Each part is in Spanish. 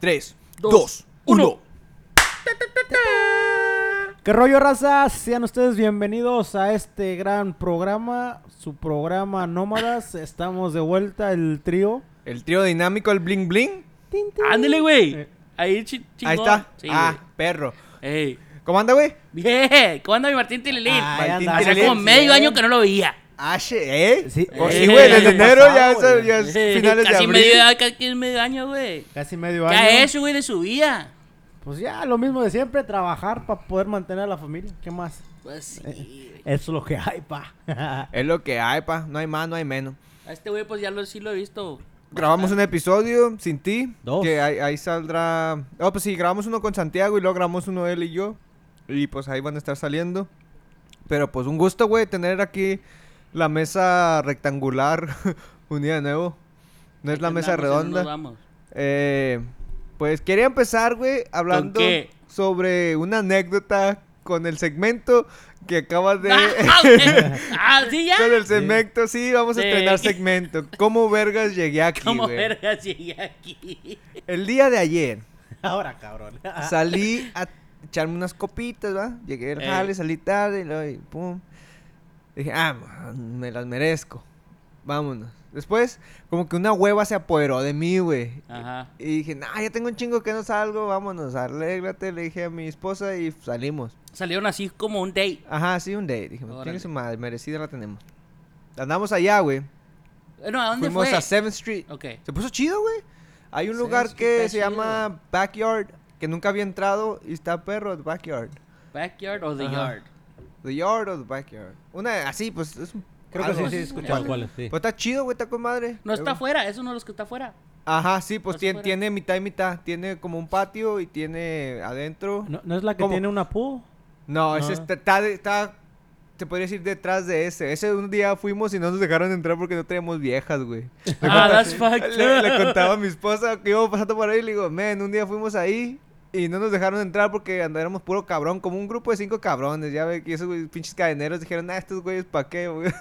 3, Dos, 2, 1. ¿Qué rollo, raza? Sean ustedes bienvenidos a este gran programa, su programa Nómadas. Estamos de vuelta, el trío. El trío dinámico, el bling bling. Ándale, güey. Eh. Ahí chi- chingón. Ahí está. Sí, ah, güey. perro. Ey. ¿Cómo anda, güey? Bien. ¿Cómo anda mi Martín Tililín? Martín Tililín. como medio año que no lo veía. Ah, she- ¿eh? Sí. Eh, sí, güey, desde enero ya, pasado, es- ya es Eh, finales de casi abril. medio, casi medio año, güey. Casi medio ¿Qué año. ha hecho, güey, de su vida? Pues ya, lo mismo de siempre, trabajar para poder mantener a la familia. ¿Qué más? Pues sí, güey. Eso es lo que hay, pa. Es lo que hay, pa. No hay más, no hay menos. A este güey, pues ya lo, sí lo he visto. Grabamos un episodio sin ti. Dos. Que ahí, ahí saldrá. Oh, pues sí, grabamos uno con Santiago y luego grabamos uno él y yo. Y pues ahí van a estar saliendo. Pero pues un gusto, güey, tener aquí la mesa rectangular unida de nuevo. No es la mesa redonda. Eh, pues quería empezar, güey, hablando sobre una anécdota con el segmento que acabas de... Ah, ah, sí, ya. con el segmento, sí, vamos a Sí. estrenar segmento. ¿Cómo vergas llegué aquí, ¿Cómo vergas llegué aquí? El día de ayer Ahora, cabrón. salí a echarme unas copitas, ¿va? Llegué al jale, salí tarde y pum. Dije, ah, me las merezco. Vámonos. Después, como que una hueva se apoderó de mí, güey. Ajá. Y dije, nah, ya tengo un chingo que no salgo, vámonos, arréglate, le dije a mi esposa y salimos. Salieron así como un date. Ajá, sí, un date. Dije, tiene su madre, merecida la tenemos. Andamos allá, güey. Bueno, ¿a dónde Fuimos fue? a 7th Street. Ok. Se puso chido, güey. Hay un 7th lugar que se llama Backyard, que nunca había entrado y está perro, Backyard. Backyard o the Ajá. yard. The Yard o the Backyard. Una así, pues es un... Creo que sí, sí, así. escuchaba ¿Cuál? cuál es, sí. Pues está chido, güey, está con madre. No está afuera, es uno de los que está afuera. Ajá, sí, pues tiene, mitad y mitad. Tiene como un patio y tiene adentro. ¿No, no es la que ¿Cómo? tiene una pool? No, ese está, está, de- está- te podría decir detrás de ese. Ese un día fuimos y no nos dejaron entrar porque no teníamos viejas, güey. Le Ah, contaba- that's fucked le, le contaba a mi esposa que íbamos pasando por ahí y le digo, men, un día fuimos ahí y no nos dejaron entrar porque andábamos puro cabrón, como un grupo de cinco cabrones, ya ve que esos güey, pinches cadeneros dijeron, ah, estos güeyes pa' qué, güey?"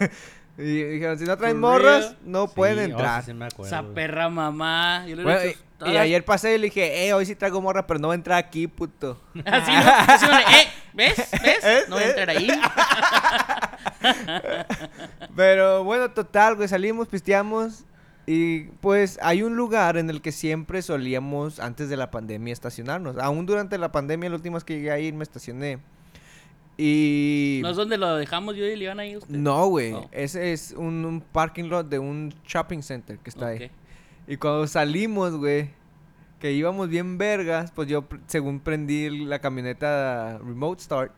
Y dijeron, si no traen For morras, no pueden Sí, oh, entrar. sí, sí me acuerdo, Esa güey. perra mamá. Yo le Bueno, y, ayer pasé y le dije, eh, hoy sí traigo morra, pero no va a entrar aquí, puto. Así, ¿no? Así, ¿no? eh, ¿ves? ¿Ves? ¿Es? No voy a entrar ahí. Pero bueno, total, güey, salimos, pisteamos. Y pues hay un lugar en el que siempre solíamos, antes de la pandemia, estacionarnos. Aún durante la pandemia, la última vez que llegué a ir, me estacioné. Y... No es donde lo dejamos yo y le iban ahí usted. No, güey. Oh. Ese es un, un parking lot de un shopping center que está ahí. Y cuando salimos, güey, que íbamos bien vergas, pues yo según prendí la camioneta remote start.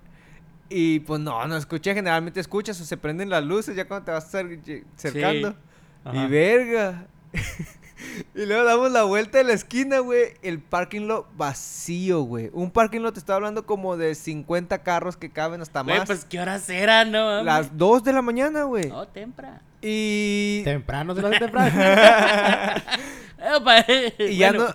Y pues no, no escuché, generalmente escuchas o se prenden las luces ya cuando te vas acercando. Ajá. Y verga. y luego damos la vuelta de la esquina, güey. El parking lot vacío, güey. Un parking lot te estaba hablando como de 50 carros que caben hasta Güey, más. pues qué horas eran, ¿no? Las 2 de la mañana, güey. No, temprano. Y... Temprano, se lo temprano. Y ya no.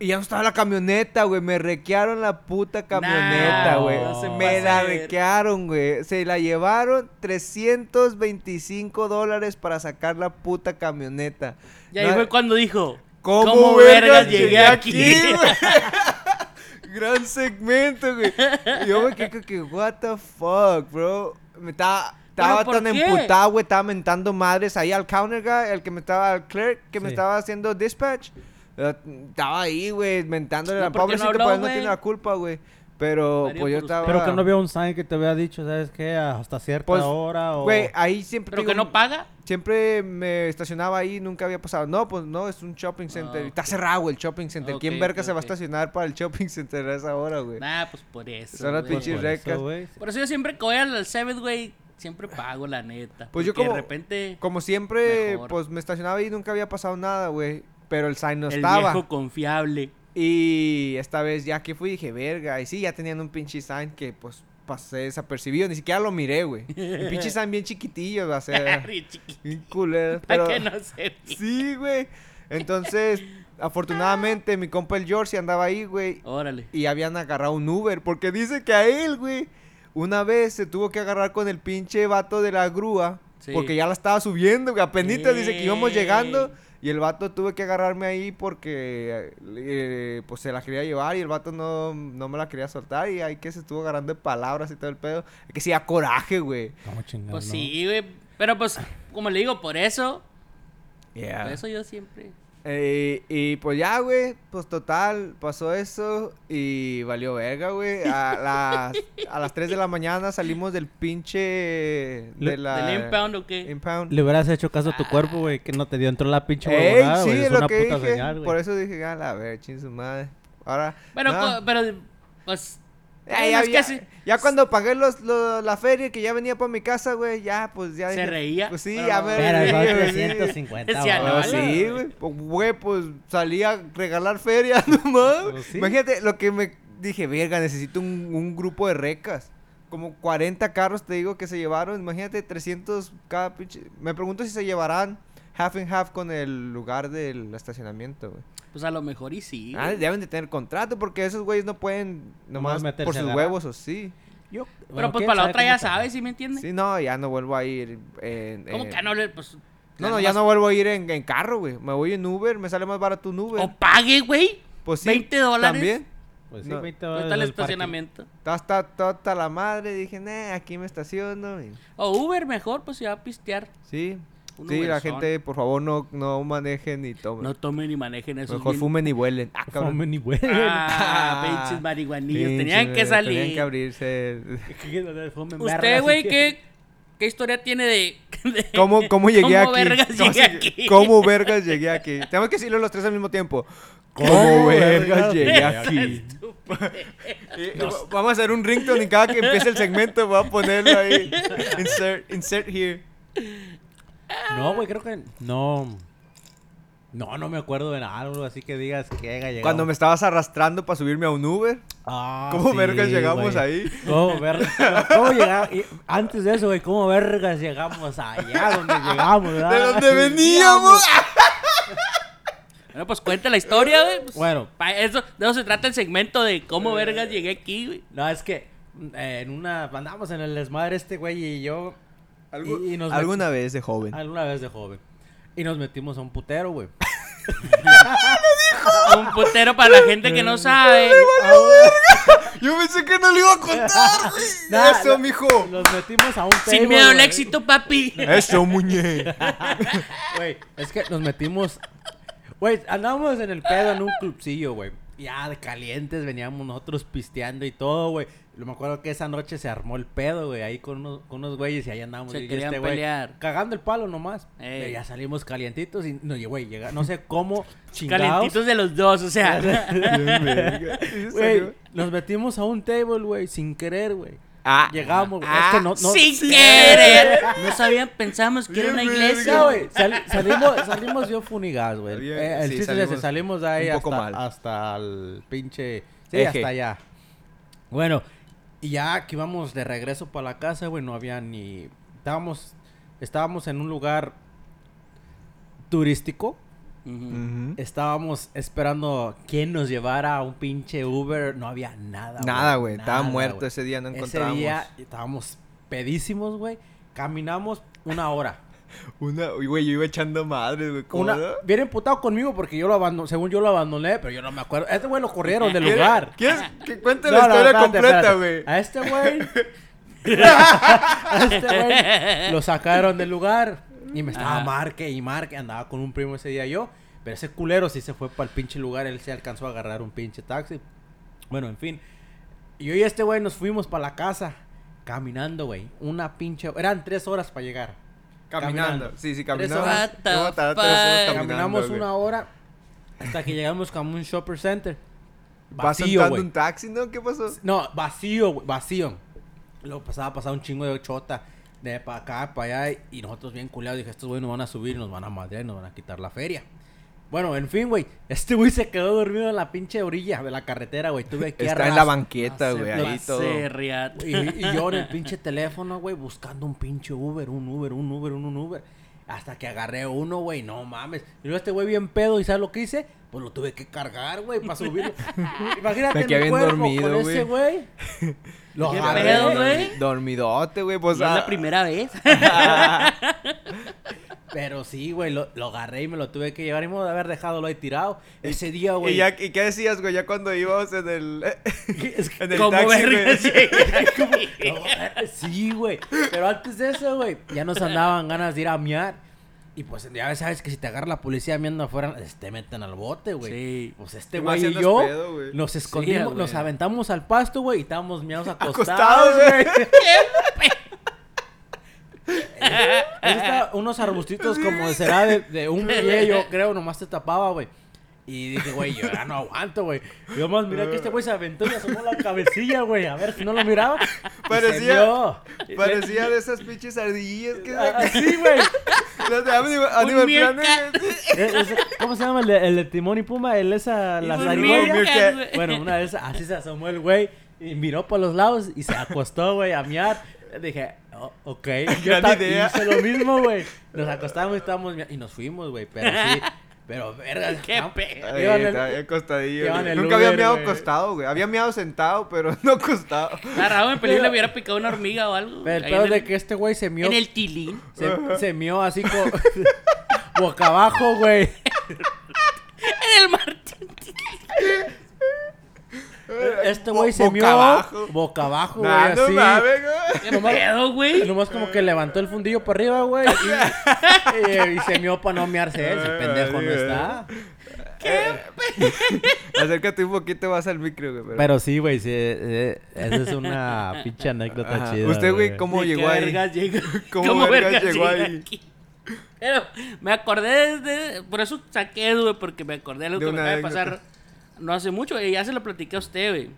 Y ya no estaba la camioneta, güey. Me requearon la puta camioneta, güey. no me la requearon, güey. Se la llevaron 325 dólares para sacar la puta camioneta. Y ahí No- fue cuando dijo, ¿Cómo, ¿Cómo vergas vergas llegué llegué aquí? Gran segmento, güey. Y yo me quedé que, what the fuck, bro. Me estaba, estaba ¿por tan emputado, güey. Estaba mentando madres ahí al counter guy, el que me estaba, al clerk que me estaba haciendo dispatch. Eh, Estaba ahí, güey, mentándole ¿No la qué no pues no tiene la culpa, güey. Pero, Mario, pues yo estaba. Pero que no había un sign que te había dicho, ¿sabes qué? Hasta cierta Pues, hora o... Güey, ahí siempre. pero digo, que no paga. Siempre me estacionaba ahí, nunca había pasado. No, pues no, es un shopping center. Ah, Está cerrado güey, el shopping center. ¿Quién verga ok, se va a estacionar para el shopping center a esa hora, güey? Nah, pues por eso. Son las güey. Pues pinches por eso, recas. güey. Por eso yo siempre que voy al Seventh, güey, siempre pago, la neta. Pues yo como- de repente Como siempre, Mejor. pues me estacionaba ahí y nunca había pasado nada, güey. Pero el sign no el estaba. viejo confiable. Y esta vez ya que fui dije, verga. Y sí, ya tenían un pinche sign que pues pasé desapercibido. Ni siquiera lo miré, güey. El pinche sign bien chiquitillo, o sea, Chiquito, bien culero. Para Pero... que no se. Sí, güey. Entonces, afortunadamente, mi compa el George andaba ahí, güey. Órale. Y habían agarrado un Uber. Porque dice que a él, güey, una vez se tuvo que agarrar con el pinche vato de la grúa. Sí. Porque ya la estaba subiendo, güey. Apenitas dice que íbamos llegando. Y el vato tuve que agarrarme ahí porque eh, pues se la quería llevar y el vato no, no me la quería soltar y ahí que se estuvo agarrando de palabras y todo el pedo. Es que sí, a coraje, güey. ¿Cómo chingados, Pues no? sí, güey. Pero pues, como le digo, por eso. Yeah. Por eso yo siempre. Eh, y pues ya, güey, pues total, pasó eso y valió verga, güey. A las, a las 3 de la mañana salimos del pinche... Le- De la... ¿Del impound o qué? impound. Le hubieras hecho caso a tu cuerpo, güey, que no te dio entró la pinche Ey, huevonada, sí, güey. es lo una que puta dije. señal, güey. Por eso dije, a la ver, chin su madre. Ahora... Pero, no. co- pero, pues. Ya, ya, es que ya- sí. ya cuando pagué los, lo- la feria que ya venía para mi casa, güey, ya, pues ya... Se reía, Pues sí, pero ya no. me Pero son güey, sí. 350, Decía, güey. No, sí, güey. Pues, Güey, pues salí a regalar feria nomás. Pues sí. Imagínate lo que me dije, verga, necesito un, un grupo de recas. Como 40 carros, te digo, que se llevaron. Imagínate, 300 cada pinche. Me pregunto si se llevarán half and half con el lugar del estacionamiento, güey. Pues a lo mejor y sí. Ah, deben de tener contrato porque esos güeyes no pueden nomás meterse por sus huevos o sí. Yo- Pero bueno, pues para la otra ya está. sabes, ¿sí me entiendes? Sí, no, ya no vuelvo a ir en... ¿Cómo que no le.? Pues. No, no, ya no vuelvo a ir en, en carro, güey. Me voy en Uber, me sale más barato un Uber. O pague, güey. Pues sí, 20 dólares. También. Pues sí, No. 20 ¿Dónde dólares está el estacionamiento? Está, está, está, está la madre. Dije, nah, aquí me estaciono. y- O Uber mejor, pues se va a pistear. Sí. Sí, la gente, por favor, no, no manejen ni tomen. No tomen ni manejen esos. Mejor bien- fumen y vuelen. Ah, cabrón. Fumen y huelen. Ah, pinches marihuanillos. Tenían que salir. Tenían que abrirse. Usted, güey, ¿qué, ¿qué historia tiene de. de- ¿Cómo, cómo llegué ¿Cómo aquí? vergas ¿Cómo, llegué se- aquí? ¿Cómo vergas llegué aquí? Tenemos que decirlo los tres al mismo tiempo. ¿Cómo, ¿Cómo vergas llegué aquí? Vamos a hacer un ringtone y cada que empiece el segmento voy a ponerlo ahí. Insert, insert here. No, güey, creo que no. No, no me acuerdo de nada, algo así que digas que haya llegado. Cuando me estabas arrastrando para subirme a un Uber. Ah, ¿Cómo sí, vergas llegamos ahí? ¿Cómo vergas? ¿Cómo llegamos? Antes de eso, güey, ¿cómo vergas llegamos allá donde llegamos? ¿De verdad? dónde veníamos? Bueno, pues cuenta la historia, güey. pues, Bueno. eso, de eso se trata el segmento de cómo vergas llegué aquí, güey. No, es que eh, en una. Andamos en el desmadre este güey y yo. Algu- y, y nos Alguna vez de joven. Alguna vez de joven. Y nos metimos a un putero, güey. Un putero para la gente que no sabe. Yo pensé que no le iba a contar, güey. Nah, Eso, mijo. Nos metimos a un table, Sin miedo al éxito, papi. Eso, muñe. Güey, es que nos metimos. Güey, andábamos en el pedo en un clubcillo, güey. Ya de calientes veníamos nosotros pisteando y todo, güey. Lo me acuerdo que esa noche se armó el pedo, güey, ahí con unos, con unos güeyes y ahí andábamos. Se y querían este güey pelear. Cagando el palo nomás. Ey. Ya salimos calientitos y, no, y, güey, llega, no sé cómo chingados. Calentitos de los dos, o sea. Güey, nos metimos a un table, güey, sin querer, güey. Ah, Llegamos, ah, es que no, no, Sin sí. querer. No sabían, pensamos que era una iglesia. Güey, sal- salimos, salimos yo funigas, güey. Eh, el sí, chiste salimos salimos de ahí un poco hasta, mal. hasta el pinche... Sí, Eje. hasta allá. Bueno, y ya que íbamos de regreso para la casa, güey, no había ni... Estábamos, estábamos en un lugar turístico. Estábamos esperando quién nos llevara a un pinche Uber. No había nada, Nada, güey. Estaba muerto ese día, no Ese encontramos. día estábamos pedísimos, güey. Caminamos una hora. Una, güey, yo iba echando madres, güey. ¿Cómo Una, bien emputado conmigo porque yo lo abandoné, según yo lo abandoné, pero yo no me acuerdo. A este güey lo corrieron del ¿Quieres- lugar. ¿Quieres que cuente No, la no, historia espérate, completa, güey? A este güey. a este güey lo sacaron del lugar. Y me estaba Ah. marque y marque. Andaba con un primo ese día yo. Pero ese culero sí se fue para el pinche lugar. Él se alcanzó a agarrar un pinche taxi. Bueno, en fin. Y yo y este güey nos fuimos para la casa. Caminando, güey. Una pinche. Eran tres horas para llegar. Caminando. Caminando. Sí, sí, Tres caminando. horas. Horas caminando, Caminamos güey. una hora. Hasta que llegamos como un shopper center. ¿Vas Vacío, güey. un taxi, no? ¿Qué pasó? No, vacío, güey, vacío. Luego pasaba, pasaba un chingo de chota de para acá, para allá. Y nosotros bien culiados, dije, estos güey nos van a subir, nos van a madrear, nos van a quitar la feria. Bueno, en fin, güey. Este güey se quedó dormido en la pinche orilla de la carretera, güey. Tuve que Está en la banqueta, güey, ahí todo. y, y yo en el pinche teléfono, güey, buscando un pinche Uber, un Uber, un Uber, un, un Uber. Hasta que agarré uno, güey, no mames. Y luego este güey bien pedo, ¿y sabes lo que hice? Pues lo tuve que cargar, güey, para subirlo. Imagínate quedé mi cuerpo dormido, con ese güey. Lo ¿Qué pedo, güey? Dormidote, güey. Pues, es ah, la primera vez. Pero sí, güey, lo, lo agarré y me lo tuve que llevar y me de haber dejado lo ahí tirado. Ese día, güey. ¿Y, ya, ¿Y qué decías, güey? Ya cuando íbamos en el, en el Como taxi, güey. No, eh, sí, güey. Pero antes de eso, güey, ya nos andaban ganas de ir a miar. Y pues ya sabes que si te agarra la policía miando afuera, pues, te meten al bote, güey. Sí. Pues este más güey y yo pedo, güey. nos escondimos, nos aventamos al pasto, güey, y estábamos miados Acostados, acostados, güey. ¿Qué Eso estaba unos arbustitos como será de, de un pie, yo creo, nomás te tapaba, güey. Y dije, güey, yo ya no aguanto, güey. Y vamos, mira que este güey se aventó y asomó la cabecilla, güey. A ver si no lo miraba. Parecía-. Parecía de esas pinches ardillas que... Ah, Así, güey. De Animal, Animal Planet. Eh, ¿Cómo se llama el de, el de Timón y Puma? El esa, la zarigüeya. Bueno, una de esas, así se asomó el güey y miró por los lados y se acostó, güey, a miar. Dije, oh, ok. Yo Gran idea. hice lo mismo, güey. Nos acostamos y estábamos y nos fuimos, güey. Pero sí, pero verga. Qué pedo. Güey. el Nunca había miado güey. acostado, güey. Había miado sentado, pero no acostado. Ah, raro, en película le hubiera picado una hormiga o algo. Pero el pedo de el- que este güey se mió. En el tilín. Se, se mió así como. boca abajo, güey. En el Martín. Este güey se Boca mió. abajo. Boca abajo, güey. Nah, no así. mames, güey. ¿Qué Nomás- pedo, güey? Nomás como que levantó el fundillo para arriba, güey. Y, y- y se mió para no mearse él. Ese pendejo no está. Acércate un poquito más al micro, güey. pero- Pero sí, güey. Sí, eh, esa es una pinche anécdota Ajá. chida. Usted, güey, ¿cómo ¿De qué llegó ahí? llegó? ¿Cómo vergas llegó ahí? aquí? Pero me acordé de... Por eso saqué, güey, porque me acordé de lo De que me acaba de pasar no hace mucho. Y ya se lo platiqué a usted, güey.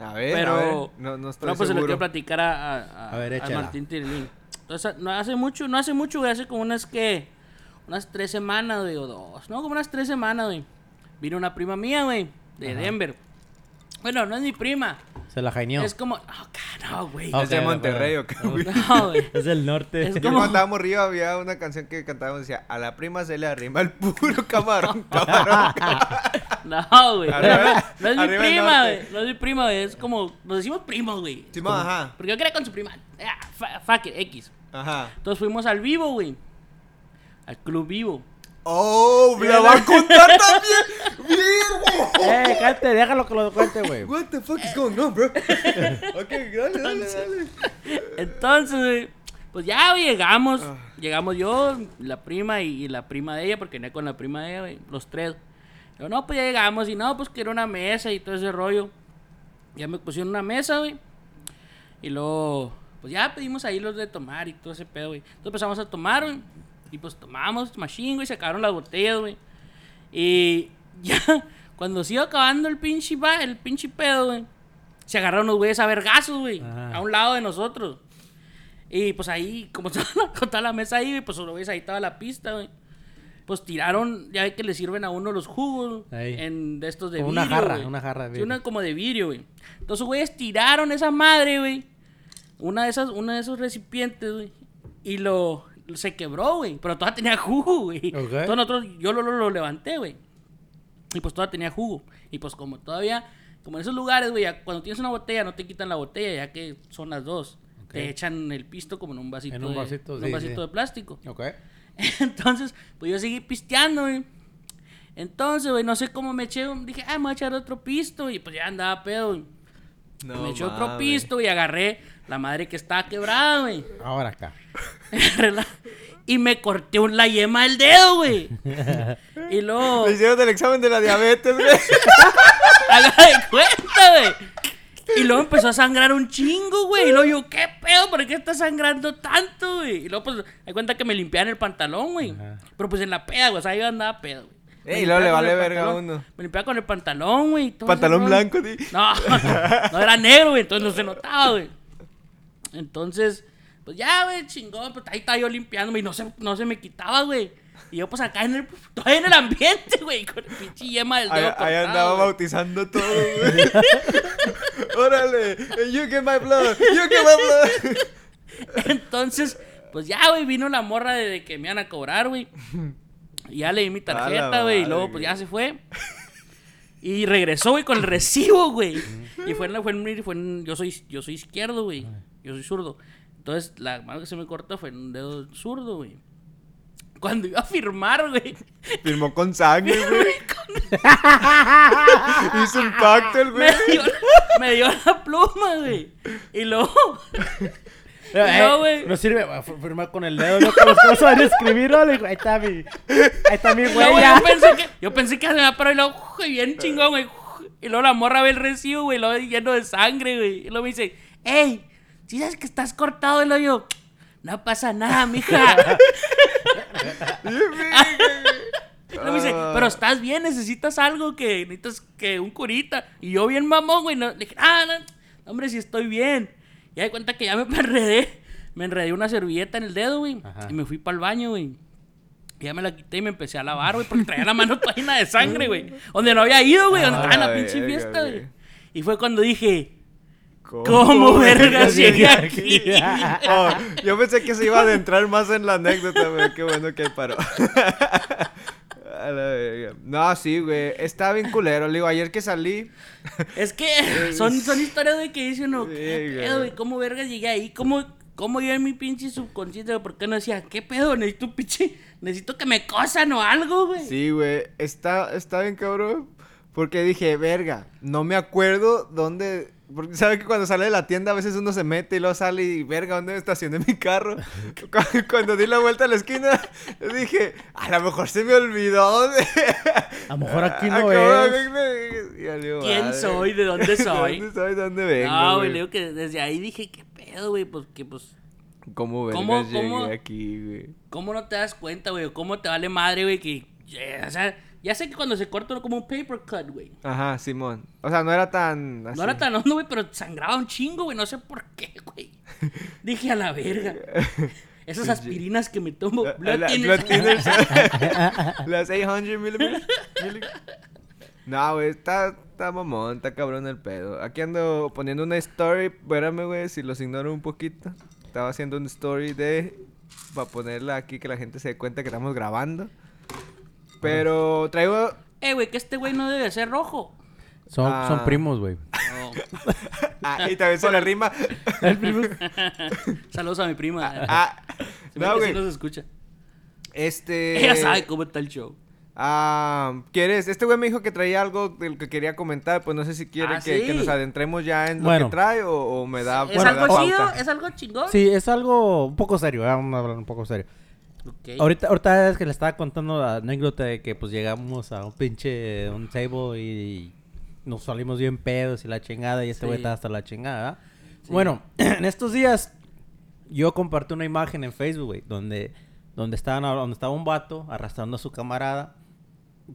A ver, Pero- a ver. No, no estoy No, pues se lo quiero platicar a, a, a, A ver, a échala. Martín Tirilín. Entonces, no hace mucho, no hace mucho, güey, hace como unas que, unas tres semanas, güey, o dos, no, como unas tres semanas, güey. Vino una prima mía, güey, de Denver. Bueno, no es mi prima, Se la jaineó. es como, no, ca- no, güey. Ah, Es de Monterrey. ¿o güey? No, güey. Es del norte. Es Yo como- cuando estábamos arriba había una canción que cantábamos decía a la prima se le arrima el puro camarón, camarón. No, güey. Arriba- No es mi prima, güey. No es mi prima, güey. Es como, nos decimos primos, güey. Simón, ajá, Porque yo quería con su prima. Ah, fuck it, X. ajá. Entonces fuimos al vivo, güey. Al club vivo. Oh, me la va a contar también. Güey. Eh, cállate, déjalo que lo cuente, güey. What the fuck is going on, bro? ok, dale, dale, dale. Entonces, güey, pues ya güey, llegamos. Ah. Llegamos yo, la prima y, y la prima de ella, porque venía con la prima de ella, güey, los tres. Yo, no, pues ya llegamos. Y no, pues que era una mesa y todo ese rollo. Ya me pusieron una mesa, güey. Y luego, pues ya pedimos ahí los de tomar y todo ese pedo, güey. Entonces empezamos a tomar, güey. Y pues tomamos machine, güey. Se acabaron las botellas, güey. Y ya, cuando se iba acabando el pinche, el pinche pedo, güey. Se agarraron los güeyes a vergazos, güey. A un lado de nosotros. Y pues ahí, como estaba la, con toda la mesa ahí, güey, pues los güeyes ahí estaba la pista, güey. Pues tiraron, ya ve que le sirven a uno los jugos Ahí. en de estos de Como una vidrio, jarra, güey. una jarra de Sí, vidrio. una como de vidrio, güey. Entonces, güeyes tiraron esa madre, güey. Una de esas, una de esos recipientes, güey. Y lo, se quebró, güey. Pero todavía tenía jugo, güey. Ok. Entonces nosotros, yo lo, lo, lo levanté, güey. Y pues todavía tenía jugo. Y pues como todavía, como en esos lugares, güey, cuando tienes una botella no te quitan la botella, ya que son las dos. Te echan el pisto como en un vasito, En un de, vasito, en sí, un vasito sí. de plástico. Ok. Entonces, pues yo seguí pisteando, güey. Entonces, güey, no sé cómo me eché. Dije, ah, me voy a echar otro pisto. Y pues ya andaba pedo, güey. No, me eché otro pisto y agarré la madre que estaba quebrada, güey. Ahora acá. Y me corté un- la yema del dedo, güey. y luego, Me hicieron el examen de la diabetes, güey. haga de cuenta, güey. Y luego empezó a sangrar un chingo, güey. Y luego yo, ¿qué pedo? ¿Por qué está sangrando tanto, güey? Y luego, pues, hay cuenta que me limpiaban el pantalón, güey. Ajá. Pero pues en la peda, güey. O sea, yo andaba pedo, güey. Ey, y luego le vale verga a uno. Me limpiaba con el pantalón, güey. Pantalón blanco, sí. No, no era negro, güey. Entonces no se notaba, güey. Entonces, pues ya, güey, chingón. Pues ahí estaba yo limpiándome y no se, no se me quitaba, güey. Y yo, pues acá en el, todavía en el ambiente, güey, con el pinche yema del dedo. ahí andaba bautizando todo, güey. Órale. You get my blood. You get my blood. Entonces, pues ya, güey, vino la morra de, que me iban a cobrar, güey. Y ya le di mi tarjeta, güey. Y luego, pues ya se fue. Y regresó, güey, con el recibo, güey. Y fue en la, fue en, fue en- yo soy, yo soy izquierdo, güey. Yo soy zurdo. Entonces, la mano que se me cortó fue en un dedo zurdo, güey. cuando iba a firmar, güey. Firmó con sangre, güey. Hizo un pacto el güey. Me dio, me dio la pluma, güey. Y luego. Eh, No, güey. No sirve a firmar con el dedo, no como cómo saben escribir, ¿no? Ahí está mi. Ahí está mi luego huella. yo pensé que, yo pensé que se me iba a parar y luego, bien chingón, güey. Y luego la morra ve el recibo, güey, lo lleno de sangre, güey. Y luego me dice, ¡Ey! ¿Sí sabes que estás cortado? Y luego yo, no pasa nada, mija. Me dice, Ah. pero estás bien, necesitas algo que necesitas que un curita. Y yo bien mamón, güey. No, le dije, ah, no, hombre, si estoy bien. Y de cuenta que ya me enredé. Me enredé una servilleta en el dedo, güey. Y me fui para el baño, güey. Y ya me la quité y me empecé a lavar, güey, porque traía la mano toda llena de sangre, güey. Donde no había ido, güey, donde Ah, estaba en la la pinche fiesta, güey. Y fue cuando dije, ¿Cómo, ¿cómo vergas llegué aquí? Oh, yo pensé que se iba a adentrar más en la anécdota, güey. Qué bueno que paró. No, sí, güey. Está bien culero. Le digo, ayer que salí. Es que son, son historias de que dice uno, Sí, ¿qué pedo, güey? ¿Cómo vergas llegué ahí? ¿Cómo, cómo yo en mi pinche subconsciente? ¿Por qué no decía, qué pedo? Necesito un pinche, necesito que me cosan o algo, güey. Sí, güey. Está, está bien cabrón. Porque dije, verga, no me acuerdo dónde. Porque sabe que cuando sale de la tienda a veces uno se mete y luego sale y, verga, ¿dónde estacioné mi carro? Cu- cuando di la vuelta a la esquina, dije, a lo mejor se me olvidó. A lo mejor aquí no es. valió ¿Quién madre. soy? ¿De dónde soy? ¿Dónde soy? ¿Dónde vengo? No, güey, le digo que desde ahí dije, qué pedo, güey, pues que pues, ¿Cómo vergas ¿Cómo- llegué cómo? aquí, güey? ¿cómo no te das cuenta, güey? ¿O ¿Cómo te vale madre, güey? Que, eh, o sea, ya sé que cuando se corta uno como un paper cut, güey. Ajá, Simón. O sea, no era tan. No así. era tan hondo, güey, pero sangraba un chingo, güey. No sé por qué, güey. Dije a la verga. Esas aspirinas que me tomo. La- la-. Las 800 mililitros. No, güey, está, está mamón, está cabrón el pedo. Aquí ando poniendo una story. Espérame, güey, si los ignoro un poquito. Estaba haciendo una story de. Para ponerla aquí que la gente se dé cuenta que estamos grabando. Pero traigo. Eh, güey, que este güey no debe ser rojo. Son, Ah. son primos, güey. No. Ah, y también se le rima. Saludos a mi prima. Ah, Se no, que sí güey. nos escucha. Este. Ella sabe cómo está el show. Ah, ¿quieres? Este güey me dijo que traía algo del que quería comentar, pues no sé si quiere Ah, que, nos adentremos ya en lo Bueno. que trae o, o me da ¿Es algo chido? ¿Es algo chingón? Sí, es algo un poco serio, eh, vamos a hablar un poco serio. Ahorita, ahorita es que le estaba contando la anécdota de que pues llegamos a un pinche un table y nos salimos bien pedos y la chingada y este güey Sí. hasta la chingada. Bueno, en estos días yo compartí una imagen en Facebook, güey, donde donde estaban donde estaba un vato arrastrando a su camarada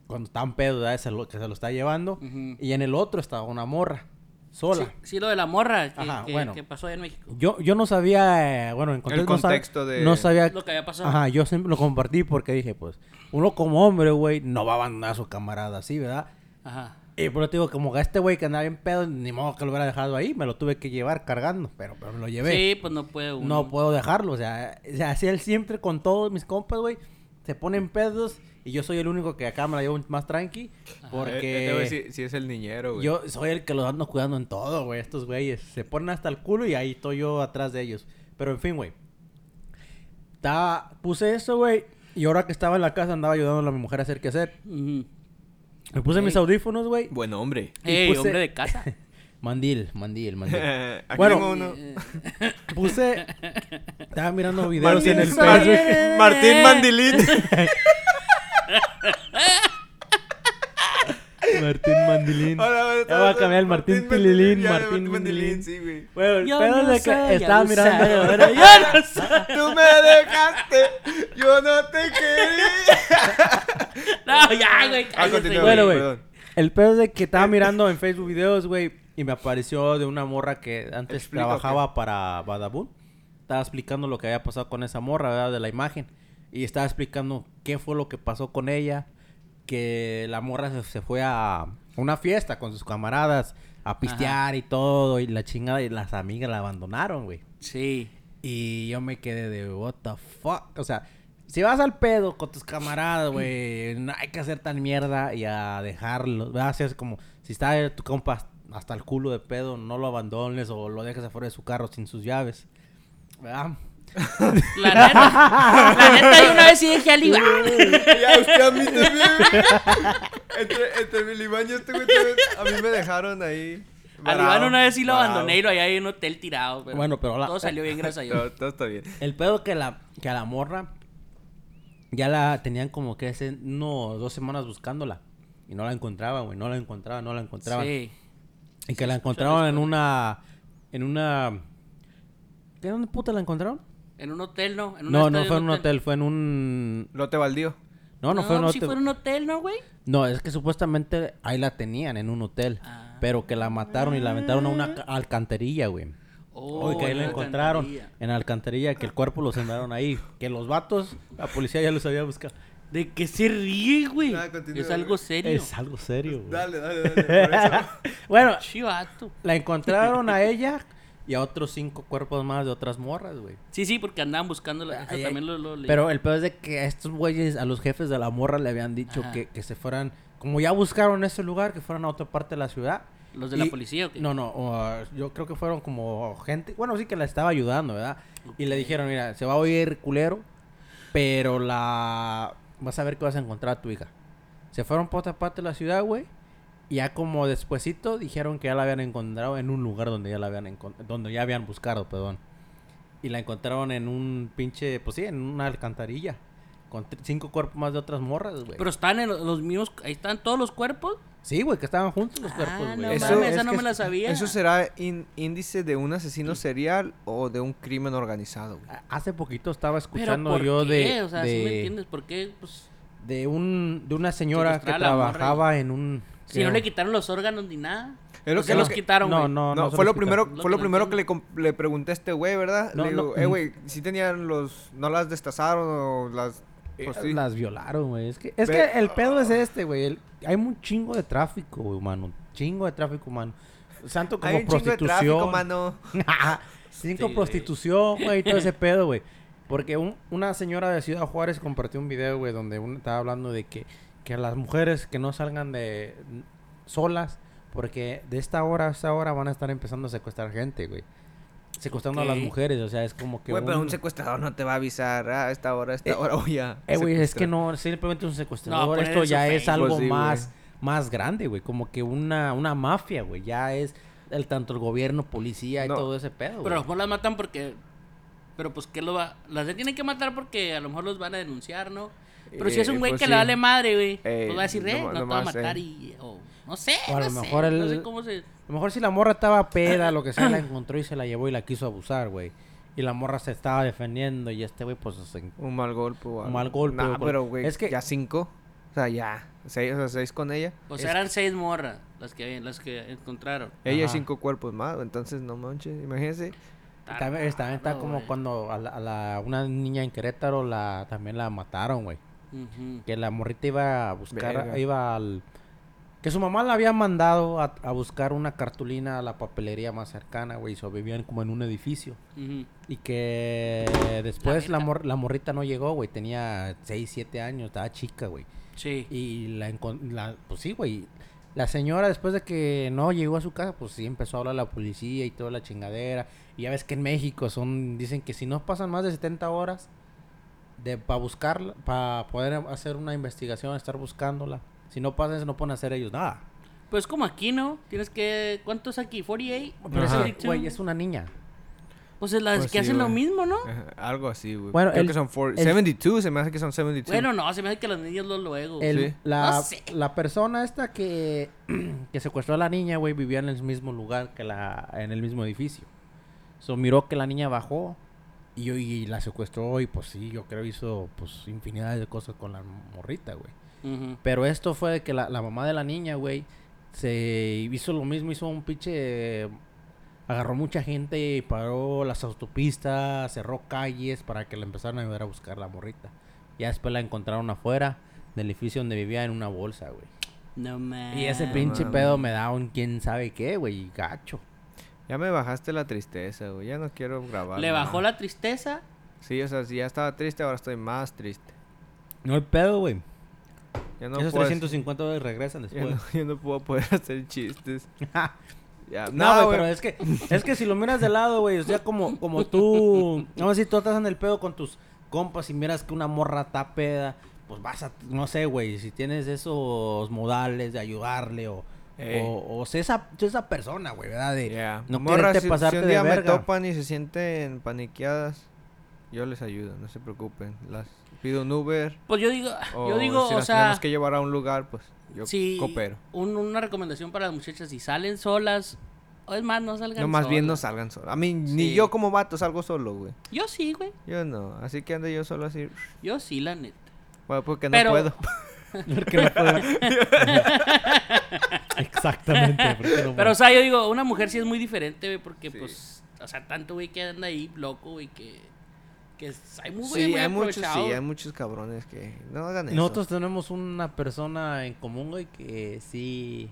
cuando estaban pedos, ¿verdad? Se lo- que se lo está llevando y en el otro estaba una morra sola. Sí, sí, lo de la morra que, Ajá, que- bueno. que pasó allá en México. Yo, yo no sabía, eh, bueno, en contexto, no sab- contexto de- no sabía Lo que había pasado. Ajá, yo siempre lo compartí porque dije, pues, uno como hombre, güey, no va a abandonar a su camarada así, ¿verdad? Ajá. Y por eso te digo, como este güey que andaba bien pedo, ni modo que lo hubiera dejado ahí, me lo tuve que llevar cargando, pero, pero me lo llevé. Sí, pues no puede uno. no puedo dejarlo, o sea, o sea, así él siempre con todos mis compas, güey, se ponen pedos y yo soy el único que acá me la llevo más tranqui, porque... Eh, eh, sí es el niñero, güey. Yo soy el que los ando cuidando en todo, güey. Estos güeyes se ponen hasta el culo y ahí estoy yo atrás de ellos. Pero en fin, güey. Estaba- Puse eso, güey. Y ahora que estaba en la casa andaba ayudando a mi mujer a hacer qué hacer. Me puse mis audífonos, güey. Buen hombre. Y Ey, puse- hombre de casa. Mandil, mandil, mandil. Aquí Bueno. tengo uno. Puse. Estaba mirando videos en el Martín, Mar- Facebook. Martín Mandilín. Martín Mandilín. Ya voy a cambiar el Martín Pililín, ya, Martín Mandilín. sí, güey. Bueno, el Yo pedo no de que estaba mirando. Yo no. Tú me dejaste, yo no te quería. No, ya, güey. Ah, continúa. Bueno, güey. perdón. El pedo es de que estaba mirando en Facebook videos, güey, y me apareció de una morra que antes trabajaba para Badabun. Estaba explicando lo que había pasado con esa morra, ¿verdad? De la imagen. Y estaba explicando qué fue lo que pasó con ella. Que la morra se, se fue a una fiesta con sus camaradas a pistear y todo. Y la chingada y las amigas la abandonaron, güey. Sí. Y yo me quedé de, what the fuck. O sea, si vas al pedo con tus camaradas, güey, no hay que hacer tan mierda y a dejarlo. ¿verdad? Así es como, si está tu compa hasta el culo de pedo, no lo abandones o lo dejes afuera de su carro sin sus llaves. ¿Verdad? La neta, la neta, yo una vez sí dejé al Iván. Ya, usted a mí también. entre, entre mi Iván y este güey también, A mí me dejaron ahí. Al Iván una vez sí lo abandoné y lo había en un hotel tirado. Pero Bueno, pero la- todo salió bien, gracias a Dios. No, todo está bien. El pedo que la que a la morra ya la tenían como que hace uno o dos semanas buscándola y no la encontraban, güey, no la encontraban, no la encontraban. Sí. Y que la encontraron en una en una ¿Qué dónde puta la encontraron? En un hotel, ¿no? En un No, no fue en un hotel, fue en un Lote baldío. No, no, fue en un sí hotel. fue en un hotel, ¿no, güey? No, es que supuestamente ahí la tenían en un hotel, Ah. pero que la mataron y la aventaron a una ca- alcantarilla, güey. Oh, que ahí la encontraron en la alcantarilla, que el cuerpo lo sembraron ahí. Que los vatos, la policía ya los había buscado. ¿De qué se ríe, güey? Ah, continúa, es algo güey. serio. Es algo serio, güey. Dale, dale, dale. Por eso. bueno, Chivato. la encontraron a ella y a otros cinco cuerpos más de otras morras, güey. Sí, sí, porque andaban buscando la... ay. lo, lo. Pero el peor es de que a estos güeyes, a los jefes de la morra le habían dicho que, que se fueran, como ya buscaron ese lugar, que fueran a otra parte de la ciudad. ¿Los de la policía o qué? No, no, o, yo creo que fueron como gente, bueno, sí que la estaba ayudando, ¿verdad? Y le dijeron, mira, se va a oír culero, pero la... Vas a ver que vas a encontrar a tu hija. Se fueron por otra parte de la ciudad, güey. Y ya como despuesito dijeron que ya la habían encontrado en un lugar donde ya la habían donde ya habían buscado, perdón. Y la encontraron en un pinche, pues sí, en una alcantarilla. Con cinco cuerpos más de otras morras, güey. Pero están en los, mismos... Ahí están todos los cuerpos. Sí, güey, que estaban juntos los Ah, cuerpos, no güey. Eso- mames, es esa no me la sabía. ¿Eso será in- índice de un asesino serial o de un crimen organizado? güey? Hace poquito estaba Pero escuchando ¿por yo qué? de... O sea, de... ¿sí me entiendes? ¿Por qué? Pues... de un de una señora que trabajaba en un Si no le quitaron los órganos ni nada. Es lo ¿O que- se los que- quitaron, no, güey? no, No, fue lo primero, Lo fue que lo primero que le, le pregunté a este güey, ¿verdad? No, le digo, no, eh, güey, si tenían los, no las destazaron o las, Eh, pues, sí. Las violaron, güey. Es que, es que el pedo es este, güey. Hay un chingo de tráfico, güey, mano. Chingo de tráfico, mano. Santo como Hay un chingo de prostitución. tráfico, mano. Cinco Sí, prostitución, güey, y todo ese pedo, güey. Porque un- una señora de Ciudad Juárez compartió un video, güey, donde un- estaba hablando de que, que las mujeres que no salgan de solas, porque de esta hora a esta hora van a estar empezando a secuestrar gente, güey. Secuestrando a las mujeres, o sea, es como que. Güey, pero un- un secuestrador no te va a avisar, ah, a esta hora, a esta Eh, hora voy a Eh, güey, es que secuestrar". no, simplemente un secuestrador. Esto ya es algo Pues sí, güey. más, más grande, güey. Como que una, una mafia, güey. Ya es el tanto el gobierno, policía y No. todo ese pedo. Pero a güey. lo mejor las matan porque... Pero pues, ¿qué lo va...? Las tienen que matar porque a lo mejor los van a denunciar, ¿no? Pero si es un Eh, güey pues que sí. le vale madre, güey, Eh, pues va a decir, eh, no- no, te va a matar eh. y... o no sé, O a lo no sé, mejor no sé el- cómo se... A lo mejor si la morra estaba peda, lo que sea, la encontró y se la llevó y la quiso abusar, güey. Y la morra se estaba defendiendo y este güey, pues, se- Un mal golpe o Un algo. mal golpe, Nah, pero, güey, es que- ya cinco. O sea, ya. Seis, o sea, seis con ella. O sea, eran seis morras las que, las que encontraron. Ella y Ajá. cinco cuerpos más. Entonces, no manches, imagínense. También, es- también está raro, como cuando a la, a la- una niña en Querétaro la, también la mataron, güey. Que la morrita iba a buscar, Verga. iba al... Que su mamá la había mandado a, a buscar una cartulina a la papelería más cercana, güey. Y so- vivían como en un edificio. Y que después la, mor- la morrita no llegó, güey. Tenía 6, 7 años, estaba chica, güey. Sí. Y la, la pues sí, güey. La señora después de que no llegó a su casa, pues sí empezó a hablar a la policía y toda la chingadera. Y ya ves que en México son dicen que si no pasan más de 70 horas de para buscarla, para poder hacer una investigación, estar buscándola. Si no pasan eso no pueden hacer ellos nada. Pues como aquí, ¿no? Tienes que... ¿Cuánto es aquí? ¿48? Pero 42? güey, es una niña. Pues es las Pues que sí, hacen lo mismo, ¿no? Ajá, Algo así, güey. Bueno, Creo el- que son four- el- 72, se me hace que son 72. Bueno, no, se me hace que los niños lo luego. El- Sí. la, No sé. la persona esta que, que secuestró a la niña, güey, vivía en el mismo lugar que la, en el mismo edificio. So, miró que la niña bajó y, y la secuestró y pues sí, yo creo hizo pues infinidad de cosas con la morrita, güey. Pero esto fue de que la, la mamá de la niña, güey, se hizo lo mismo, hizo un pinche... Agarró mucha gente y paró las autopistas, cerró calles para que la empezaran a ayudar a buscar la morrita. Ya después la encontraron afuera del edificio donde vivía en una bolsa, güey. No mames. Y ese pinche pedo me da un quién sabe qué, güey, gacho. Ya me bajaste la tristeza, güey. Ya no quiero grabar. Le nada. bajó la tristeza. Sí, o sea, si ya estaba triste, ahora estoy más triste. No hay pedo, güey. Ya no Esos puedo... 350 dólares regresan Ya después. no, ya no puedo poder hacer chistes. Ya, No, nada, güey, pero es que, es que si lo miras de lado, güey, o sea, como, como tú, no sé si tú estás en el pedo con tus compas y miras que una morra está peda, pues vas a, no sé, güey, si tienes esos modales de ayudarle o, Ey. o, o sé esa, sé esa persona, güey, ¿verdad? De Ya. no Morra, quererte si, pasarte si un de día me verga. topan y se sienten paniqueadas, yo les ayudo, no se preocupen. Las pido un Uber. Pues yo digo, O yo digo, si o las sea, tenemos que llevar a un lugar, pues yo si coopero. un- una recomendación para las muchachas, si salen solas, o es más, no salgan No, más bien no solas. salgan solos. A mí, ni Sí. yo como vato salgo solo, güey. Yo sí, güey. Yo no. Así que ando yo solo así. Yo sí, la neta. Bueno, porque Pero- no puedo. Porque no puedo. Exactamente, porque no Pero, o sea, yo digo, una mujer sí es muy diferente, güey, porque, Sí. pues, o sea, tanto, güey, que anda ahí loco, güey, que, que hay muy, Sí, muy hay muchos, sí, hay muchos cabrones que no hagan eso. Nosotros tenemos una persona en común, güey, que sí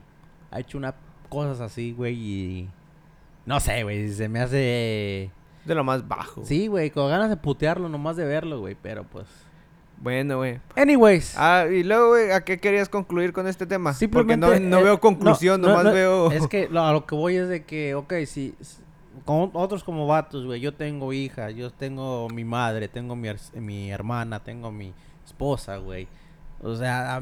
ha hecho unas cosas así, güey, y... No sé, güey, se me hace... De lo más bajo. Sí, güey, con ganas de putearlo nomás de verlo, güey, pero pues... Bueno, güey. Anyways. Ah, y luego, güey, ¿a qué querías concluir con este tema? Porque Simplemente, no, no eh, veo conclusión, no, no, nomás no, veo... Es que lo- a lo que voy es de que, ok, si... Con otros como vatos, güey, yo tengo hija, yo tengo mi madre, tengo mi, mi hermana, tengo mi esposa, güey. O sea,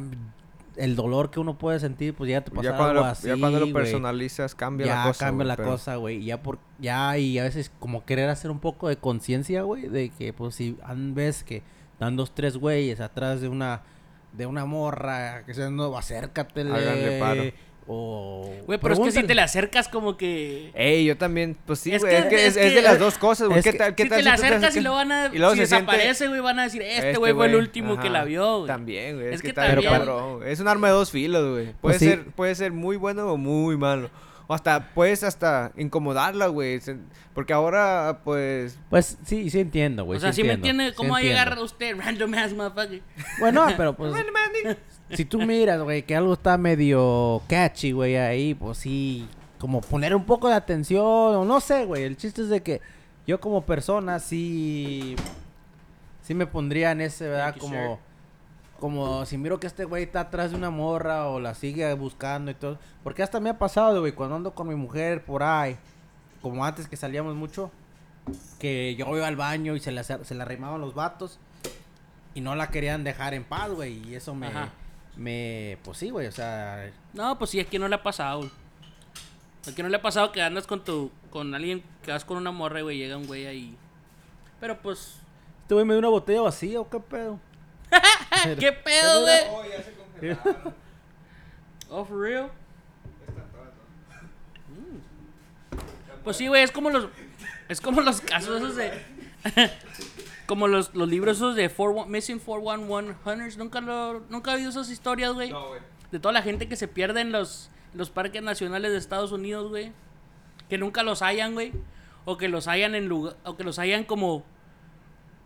el dolor que uno puede sentir, pues ya te pasa ya, cuando algo lo, así, ya cuando lo personalizas cambia ya la cosa. cambia la pero- cosa, güey. Ya por ya y a veces como querer hacer un poco de conciencia, güey, de que pues si ves que dan dos tres güeyes atrás de una de una morra, que sea no, acércatele. Háganle paro. O Güey, pero es que si te le acercas como que... Ey, yo también, pues sí, Es güey. Es, que- que, es es, es que- de las dos cosas, güey. es ¿Qué que tal, qué si tal te le acercas y luego van a... y luego si se siente- desaparece, güey, van a decir, este güey fue el último que la vio, güey. También, güey. Es, Es que, que también- cabrón. güey. Es un arma de dos filos, güey. Puede, Pues sí. ser, puede ser muy bueno o muy malo. O hasta, puedes hasta incomodarla, güey. Porque ahora, pues... Pues sí, sí entiendo, güey. o sea, sí si me entiende cómo va a llegar usted, random ass motherfucker. Bueno, pero pues si tú miras, güey, que algo está medio catchy, güey, ahí, pues sí, como poner un poco de atención, o no sé, güey. El chiste es de que yo como persona sí, sí me pondría en ese, ¿verdad? Como. Como si miro que este güey está atrás de una morra o la sigue buscando y todo. Porque hasta me ha pasado, güey, cuando ando con mi mujer por ahí, como antes que salíamos mucho, que yo iba al baño y se le, acer- se le arrimaban los vatos y no la querían dejar en paz, güey. Y eso me, Ajá. me, pues sí, güey, o sea, No, pues sí, aquí no le ha pasado, güey. Aquí no le ha pasado que andas con tu... Con alguien que vas con una morra, güey, llega un güey ahí. Pero pues... este güey me dio una botella vacía o qué pedo. ¿Qué pedo, güey? Oh, for real? Mm. Pues sí, güey, es como los. Es como los casos esos de. como los, los libros esos de 41 Missing 411 Hunters. Nunca lo. Nunca he oído esas historias, güey. De toda la gente que se pierde en los, los parques nacionales de Estados Unidos, güey. Que nunca los hayan, güey. O que los hayan en lugar. O que los hayan como.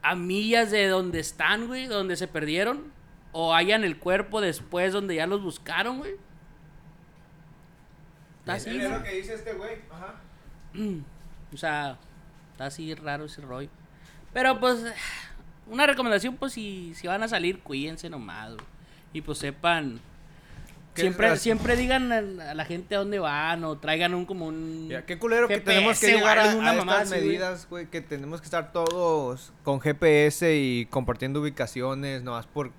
A millas de donde están, güey. Donde se perdieron. O hayan el cuerpo después donde ya los buscaron, güey. Está así, Es lo que dice este güey. Ajá. O sea, está así raro ese rollo. Pero pues, una recomendación, pues si, si van a salir, cuídense nomás, güey. Y pues sepan. ¿Qué Siempre, es- siempre digan a, a la gente a dónde van o traigan un como un... Ya, qué culero que tenemos que llegar a, alguna a mamada estas así, medidas, güey, que tenemos que estar todos con GPS y compartiendo ubicaciones, nomás por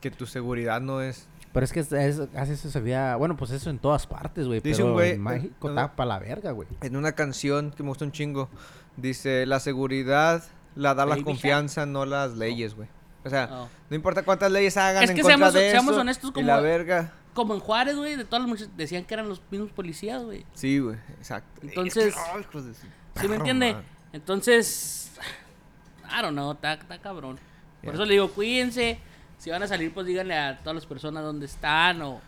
que tu seguridad no es... Pero es que es, es- hace eso se veía, bueno, pues eso en todas partes, güey. Dice pero un güey, en México eh, está para la verga, güey. En una canción que me gusta un chingo, dice, la seguridad la da la confianza, no las leyes, güey. O sea, Oh. no importa cuántas leyes hagan Es en que contra seamos- de seamos eso, honestos y como- la verga... Como en Juárez, güey, de todas las muchachas decían que eran los mismos policías, güey. Sí, güey, exacto. Entonces, Es que, ay, hijos de su ¿Sí me entiende? Entonces, I don't know, está, está cabrón. Por eso le digo, cuídense. Si van a salir, pues díganle a todas las personas dónde están o...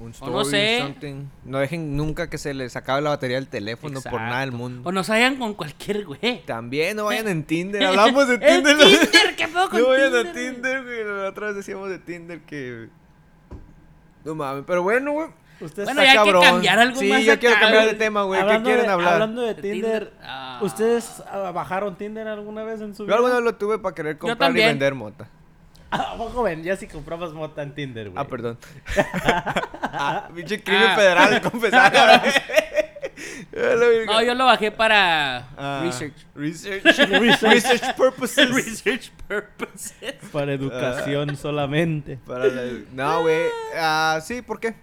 un O story, no sé. something. No dejen nunca que se les acabe la batería del teléfono por nada del mundo. O nos hayan con cualquier güey. También no vayan en Tinder. Hablamos de ¡El Tinder. Tinder! ¿Qué con no vayan a Tinder, güey? Tinder, güey. La otra vez decíamos de Tinder que. No mames. Pero bueno, güey. Ustedes Bueno, ya hay que cambiar algo sí, más yo quiero cambiar de tema, güey. ¿Qué quieren de, hablar? Hablando de De Tinder, Ah. ¿ustedes ah, bajaron Tinder alguna vez en su Yo vida? alguna vez lo tuve para querer comprar y vender mota. ¿A poco ven? Ya si comprabas mota en Tinder, güey. Ah, perdón. ah, pinche crimen Ah. federal, confesar. No, yo lo bajé para Ah, research. Research. research purposes. research purposes. Para educación solamente. Para la- No, güey. Ah, sí, ¿por qué?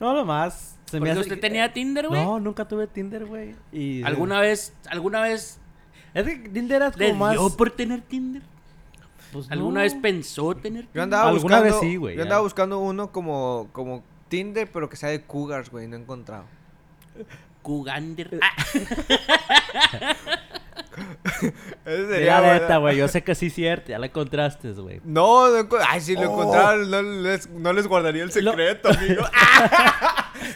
No, nomás. Se ¿Por qué hace usted que- tenía Tinder, güey? No, nunca tuve Tinder, güey. ¿Alguna vez, alguna vez Es que Tinder era como más... dio por tener Tinder? Pues, ¿Alguna no. vez pensó tener Yo Tinder? andaba Alguna buscando. vez sí, güey, Yo ya. andaba buscando uno como, como Tinder, pero que sea de Cougars, güey. No he encontrado. Cugander. Ah, Ese Sí, sería, la güey. neta, güey. Yo sé que sí es cierto. Ya la encontraste, güey. No, no Ay, si lo Oh. encontraran, no les, no les guardaría el secreto, amigo.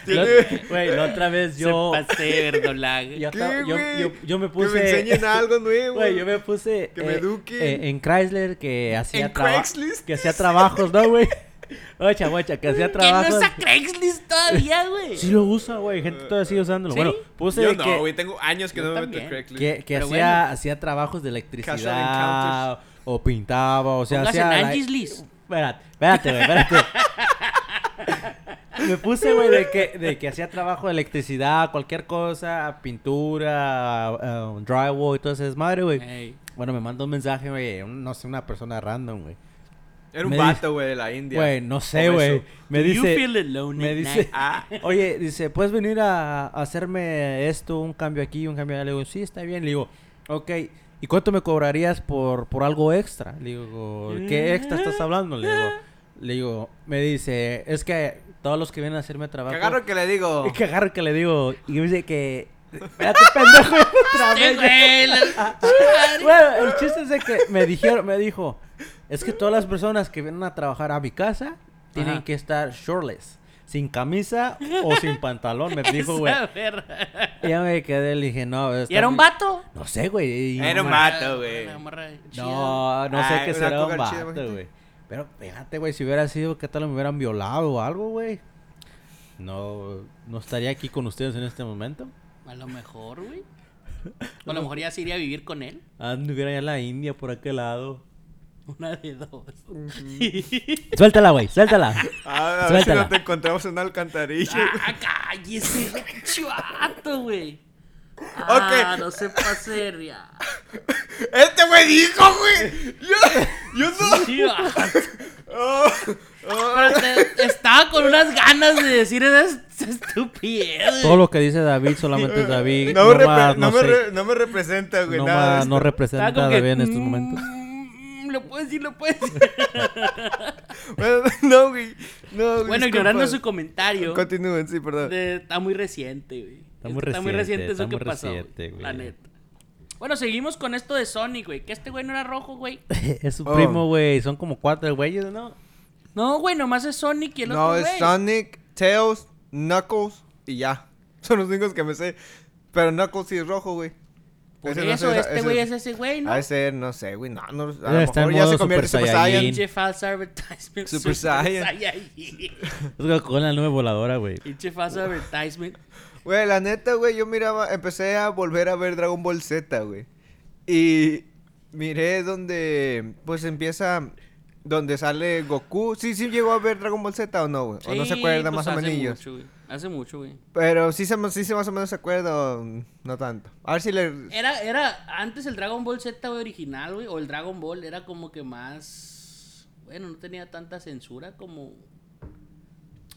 Lo- Tiene- Güey, la otra vez yo... Se pasé, verdolaga. yo, ¿Qué, estaba- yo, yo, yo me Que puse... me enseñen algo nuevo. Güey, yo me puse... Que me eh, eduquen. eh, en Chrysler que hacía ¿En traba- Craigslist? Que hacía trabajos, ¿no, güey? Ocha, guacha, que hacía ¿Quién no usa Craigslist todavía, güey? Sí lo usa, güey. Gente todavía sigue usándolo. ¿Sí? Bueno, puse Yo de no, que... güey. Tengo años que Yo no me meto en Craigslist. que, hacía, bueno. hacía trabajos de electricidad o pintaba, o sea, hacía... en la- Angie's List. Espérate, espérate, güey, espérate. Me puse, güey, de que, de que hacía trabajo de electricidad, cualquier cosa, pintura, uh, drywall y todo ese desmadre, güey. Ey. Bueno, me mandó un mensaje, güey, un- no sé, una persona random, güey. Era un Me vato, güey, de la India. Güey, no sé, güey. Me Do you dice... feel alone Me dice... Ah, Oye, dice, ¿puedes venir a, a hacerme esto, un cambio aquí, un cambio allá? Le digo, sí, está bien. Le digo, ok, ¿y cuánto me cobrarías por, por algo extra? Le digo, ¿qué extra estás hablando? Le digo, le digo, me dice, es que todos los que vienen a hacerme que trabajo... agarro que le digo. Que agarro que le digo, y me dice que... Espérate, pendejo, otra vez. Bueno, el chiste es de que me dijeron, me dijo, es que todas las personas que vienen a trabajar a mi casa tienen Ajá. que estar shortless, sin camisa o sin pantalón, me dijo, güey. Y ya me quedé, le dije, no, ¿Y era un vato? No sé, güey. Era un vato, güey. No, no Ah, sé qué una será un vato, güey. Pero fíjate, güey, si hubiera sido, ¿qué tal me hubieran violado o algo, güey? No, no estaría aquí con ustedes en este momento. A lo mejor, güey. O a lo mejor ya se iría a vivir con él. Anduviera allá en la India, por aquel lado. Una de dos. Suéltala, güey, suéltala. Ah, a ver si no te encontramos en una alcantarilla. ah, cállese, chivato, güey. Ah, no se pase ria- Este güey dijo, güey. Yo, yo no. Chivato. Oh, oh. Pero te- estaba con unas ganas de decir esa estupidez. Todo lo que dice David solamente es David. No, me, repre- más, no, no me re- no me representa, güey. no, nada más, no representa a que, David en estos mm, momentos. Lo puedo decir, lo puedo decir. Bueno, no, güey. No, güey, Bueno, ignorando su comentario. Continúen, sí, perdón. de- está muy reciente, güey. Está muy Está muy reciente, eso está que muy pasó. reciente, güey. La neta. Bueno, seguimos con esto de Sonic, güey. Que este güey no era rojo, güey. es su Oh. primo, güey. Son como cuatro güeyes, ¿no? No, güey, nomás es Sonic y el No, otro es güey. Sonic, Tails, Knuckles y ya. Son los únicos que me sé. Pero Knuckles sí es rojo, güey. Por Ese no eso, sé, este güey es ese güey, ¿no? De ser, no sé, güey. No, no, a Ya lo mejor ya se convierte en Super Saiyan. Pinche advertisement. Super Saiyan. Es con la nube voladora, güey. Pinche false advertisement. Güey, la neta, güey, yo miraba, empecé a volver a ver Dragon Ball Z, güey. Y miré donde, pues empieza, donde sale Goku. Sí, sí llegó a ver Dragon Ball Z o no, güey. o no se acuerda pues más o menos. Hace mucho, güey. Pero sí se, sí se más o menos se acuerda, o no tanto. A ver si le... Era, era, antes el Dragon Ball Z güey, original, güey, o el Dragon Ball era como que más, bueno, no tenía tanta censura como...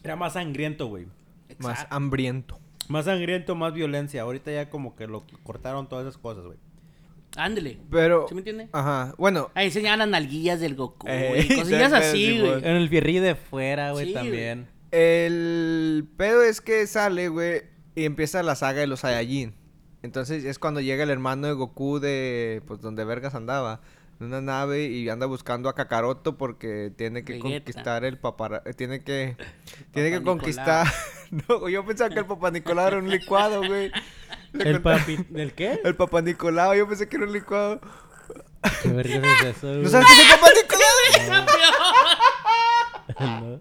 Era más sangriento, güey. Más hambriento. Más sangriento, más violencia. Ahorita ya como que lo cortaron todas esas cosas, güey. Ándele. Pero... ¿Sí me entiende? Ajá, bueno, Ahí enseñaban las nalguillas del Goku, Eh, y cosillas sí, así, sí, güey. En el fierrillo de fuera, güey, Sí, también. El pedo es que sale, güey, y empieza la saga de los Saiyajin. Entonces es cuando llega el hermano de Goku de, pues, donde Vergas andaba, en una nave y anda buscando a Kakaroto porque tiene que Vegeta. conquistar el papá, tiene que, tiene que conquistar. no, yo pensaba que el papá Nicolau era un licuado, güey. ¿El papi... ¿Del qué? El papá Nicolau, yo pensé que era un licuado. ¿Qué verga es eso, ¿No güey? sabes qué es el papá Nicolau? No.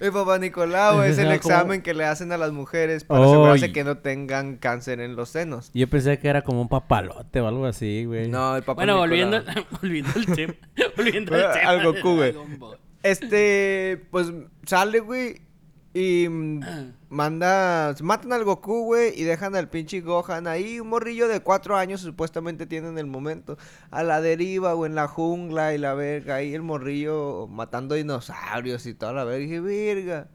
El papá Nicolau es el Como- examen que le hacen a las mujeres para Oh, asegurarse y- que no tengan cáncer en los senos. Yo pensé que era como un papalote o algo así, güey. No, el papá Bueno, Nicolau. volviendo, volviendo al tema. Volviendo al tema. al Goku, de güey. Dragon Ball. Este, pues sale, güey, y mm, manda, matan al Goku, güey, y dejan al pinche Gohan ahí, un morrillo de cuatro años supuestamente tiene en el momento, a la deriva, o en la jungla y la verga, ahí el morrillo matando dinosaurios y toda la verga, dije, verga,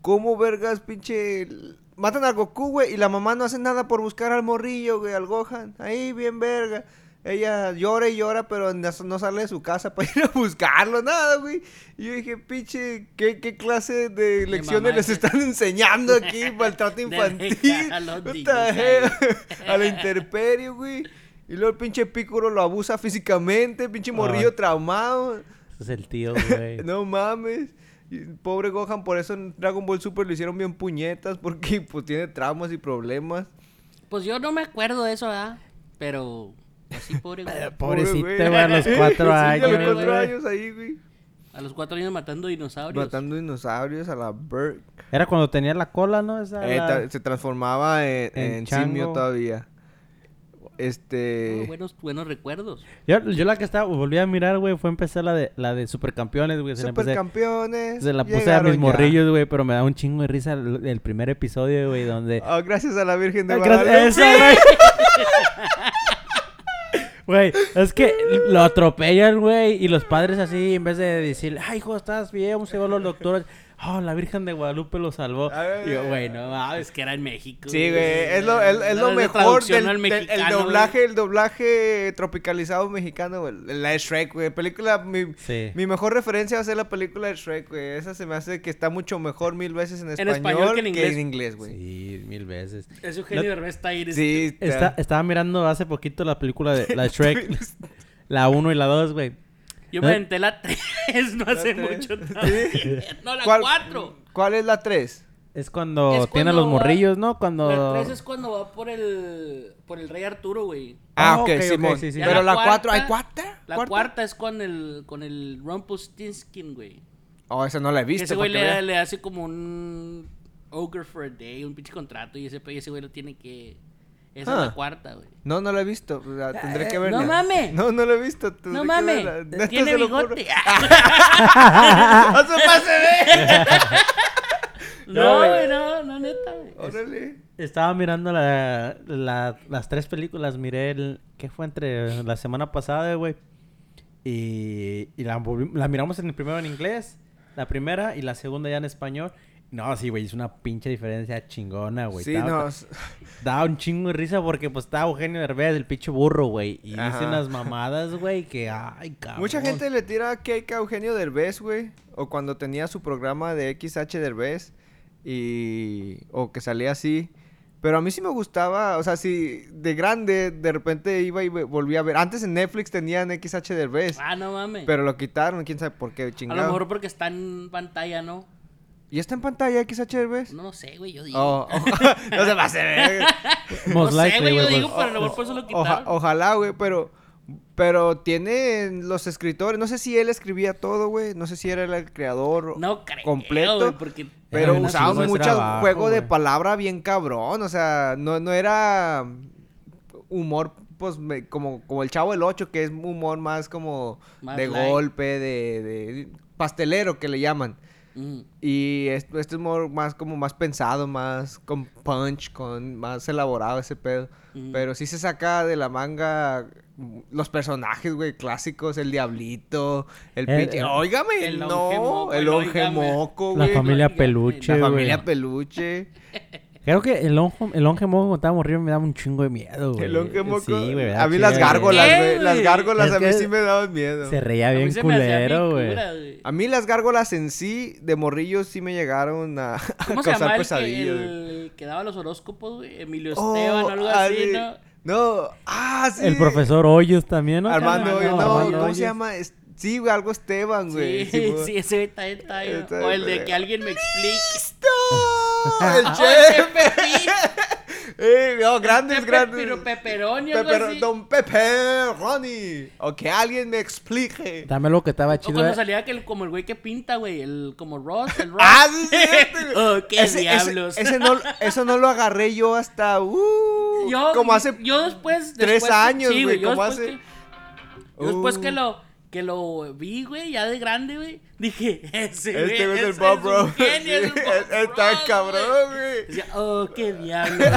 ¿cómo vergas, pinche... Matan al Goku, güey, y la mamá no hace nada por buscar al morrillo, güey, al Gohan, ahí bien verga. Ella llora y llora, pero no sale de su casa para ir a buscarlo, nada, güey. Y yo dije, pinche, ¿qué, qué clase de lecciones les que- están enseñando aquí? Maltrato infantil. a hell? A la intemperie, güey. Y luego el pinche Piccolo lo abusa físicamente, pinche morrillo traumado. Ese es el tío, güey. No mames. Pobre Gohan, por eso en Dragon Ball Super lo hicieron bien puñetas, porque pues tiene traumas y problemas. Pues yo no me acuerdo de eso, ¿verdad? Pero así pobre güey. Pobrecito, Pobre güey, a los cuatro Sí, años. a los cuatro güey. años ahí, güey. A los cuatro años matando dinosaurios. Matando dinosaurios a la Bert. Era cuando tenía la cola, ¿no? Esa, Eh, la- se transformaba en, En en simio todavía. Este. Oh, buenos, buenos recuerdos. Yo, yo la que estaba, volví a mirar, güey, fue empezar la de, la de Supercampeones, güey. Supercampeones. Se la puse a mis ya. morrillos, güey, pero me da un chingo de risa el, el primer episodio, güey, donde... Ah, gracias a la Virgen de Ah, gracias- Guadalupe. eso, güey. Güey, es que lo atropellan, güey, y los padres así, en vez de decir, ay, hijo, estás bien, vamos a llevarlo al doctor. Oh, la Virgen de Guadalupe lo salvó. Ay, Y yo, güey, no Es que era en México. Sí, güey, es lo, es, es lo mejor del, el mexicano, doblaje, el doblaje tropicalizado mexicano, güey. La de Shrek, güey. Película, mi, Sí. mi mejor referencia va a ser la película de Shrek, güey. Esa se me hace que está mucho mejor mil veces en español, español que en inglés. inglés, güey. Sí, mil veces. Es Eugenio Derbez está ahí. Sí, Está- estaba mirando hace poquito la película de la Shrek, la 1 y la 2, güey. Yo ¿No? me aventé la 3 no hace tres. mucho también. No, la ¿Cuál- 4. ¿Cuál es la 3? Es cuando Es tiene a cuando los va- morrillos, ¿no? Cuando... La 3 es cuando va por el por el rey Arturo, güey. Ah, Ah, ok, ok, ok, Simón. sí, sí, Pero sí. la La 4, ¿hay cuarta-? La cuarta es con el con el Rumpelstiltskin, güey. Oh, esa no la he Que visto. ese güey para que le, le hace como un ogre for a day, un pinche contrato y ese, y ese güey lo tiene que esa es Ah. la cuarta, güey. No, no la he visto. tendré que eh, verla. no mames. No, no la he visto. tendré No que mames, verla. Neta, tiene se lo juro. bigote. ¡No se pase de! no, güey. güey, no, no neta, güey. Órale. Estaba mirando la, la- las tres películas, miré el... ¿Qué fue entre la semana pasada, güey? Y, y la, volvi- la miramos en el primero en inglés, la primera y la segunda ya en español. No, sí, güey, es una pinche diferencia chingona, güey. Sí, Estaba- no. Daba un chingo de risa porque pues estaba Eugenio Derbez, el pinche burro, güey. Y Ajá. dice unas mamadas, güey, que ay, cabrón. Mucha gente le tira cake a Eugenio Derbez, güey. O cuando tenía su programa de XH Derbez. Y... O que salía así. Pero a mí sí me gustaba, o sea, si de grande de repente iba y volvía a ver. Antes en Netflix tenían XH Derbez. Ah, no mames. Pero lo quitaron, quién sabe por qué, a lo chingado. mejor porque está en pantalla, ¿no? ¿Y está en pantalla XH Derbez? No lo sé, güey, yo digo. Oh, oh, no se va a hacer. Most no sé, güey, yo digo, pero a lo mejor por eso lo Oja- quitaron. ojalá, güey, pero. Pero tiene los escritores. No sé si él escribía todo, güey. No sé si era el creador no creo, completo. güey, porque... Pero de mucho trabajo, juego de palabra bien cabrón. O sea, no, no era humor, pues, me- como, como el Chavo del 8, que es humor más como Más de light. golpe, de, de pastelero que le llaman. Mm. Y este, este humor más como más pensado, más con punch, con más elaborado ese pedo. Ujú. Pero sí se saca de la manga mm, los personajes, güey, clásicos, el diablito, el El- pinche... el- Óigame, el no, el el óigame. longemoco, La güey. familia peluche, La güey. familia peluche. Creo que el longe, el longe moco cuando estaba morrido me daba un chingo de miedo, güey. El longemoco. Sí, güey. a mí las gárgolas, ¿Qué, güey. Las gárgolas Es a mí sí me daban miedo. Se reía bien culero, bien güey. cura, güey. A mí las gárgolas en sí, de morrillos, sí me llegaron a, a ¿Cómo se causar el pesadillas. güey. el que daba los horóscopos, güey? Emilio Oh, Esteban o algo ah, así, sí. ¿no? No, ah, sí. El profesor Hoyos también, ¿no? Armando, Hoyos, no, ¿cómo Hoyos. se llama? Sí, güey, algo Esteban, güey. Sí, sí, ese está, está O el de que alguien me explique. ¡Listo! ¡El ¡Oh, chef! Eh, no, grandes, Pepe- grandes. Pero pepperoni, así. Don Pepe Ronnie. O que alguien me explique. Dame lo que estaba O chido. cuando eh. salía que el- como el güey que pinta, güey, el como Ross, el Ross. Ah, sí, oh, qué Ese- diablos. Ese, no, eso no lo agarré yo hasta. Uh, yo, como hace. yo después, tres después años, sí, güey, yo como después hace- que- yo después que lo que lo vi, güey, ya de grande, güey, dije, ese güey, Este güey es el ese Bob Bro. genio, es el Sí, Bob Está Ross, cabrón, güey. Decía, oh, qué diablos.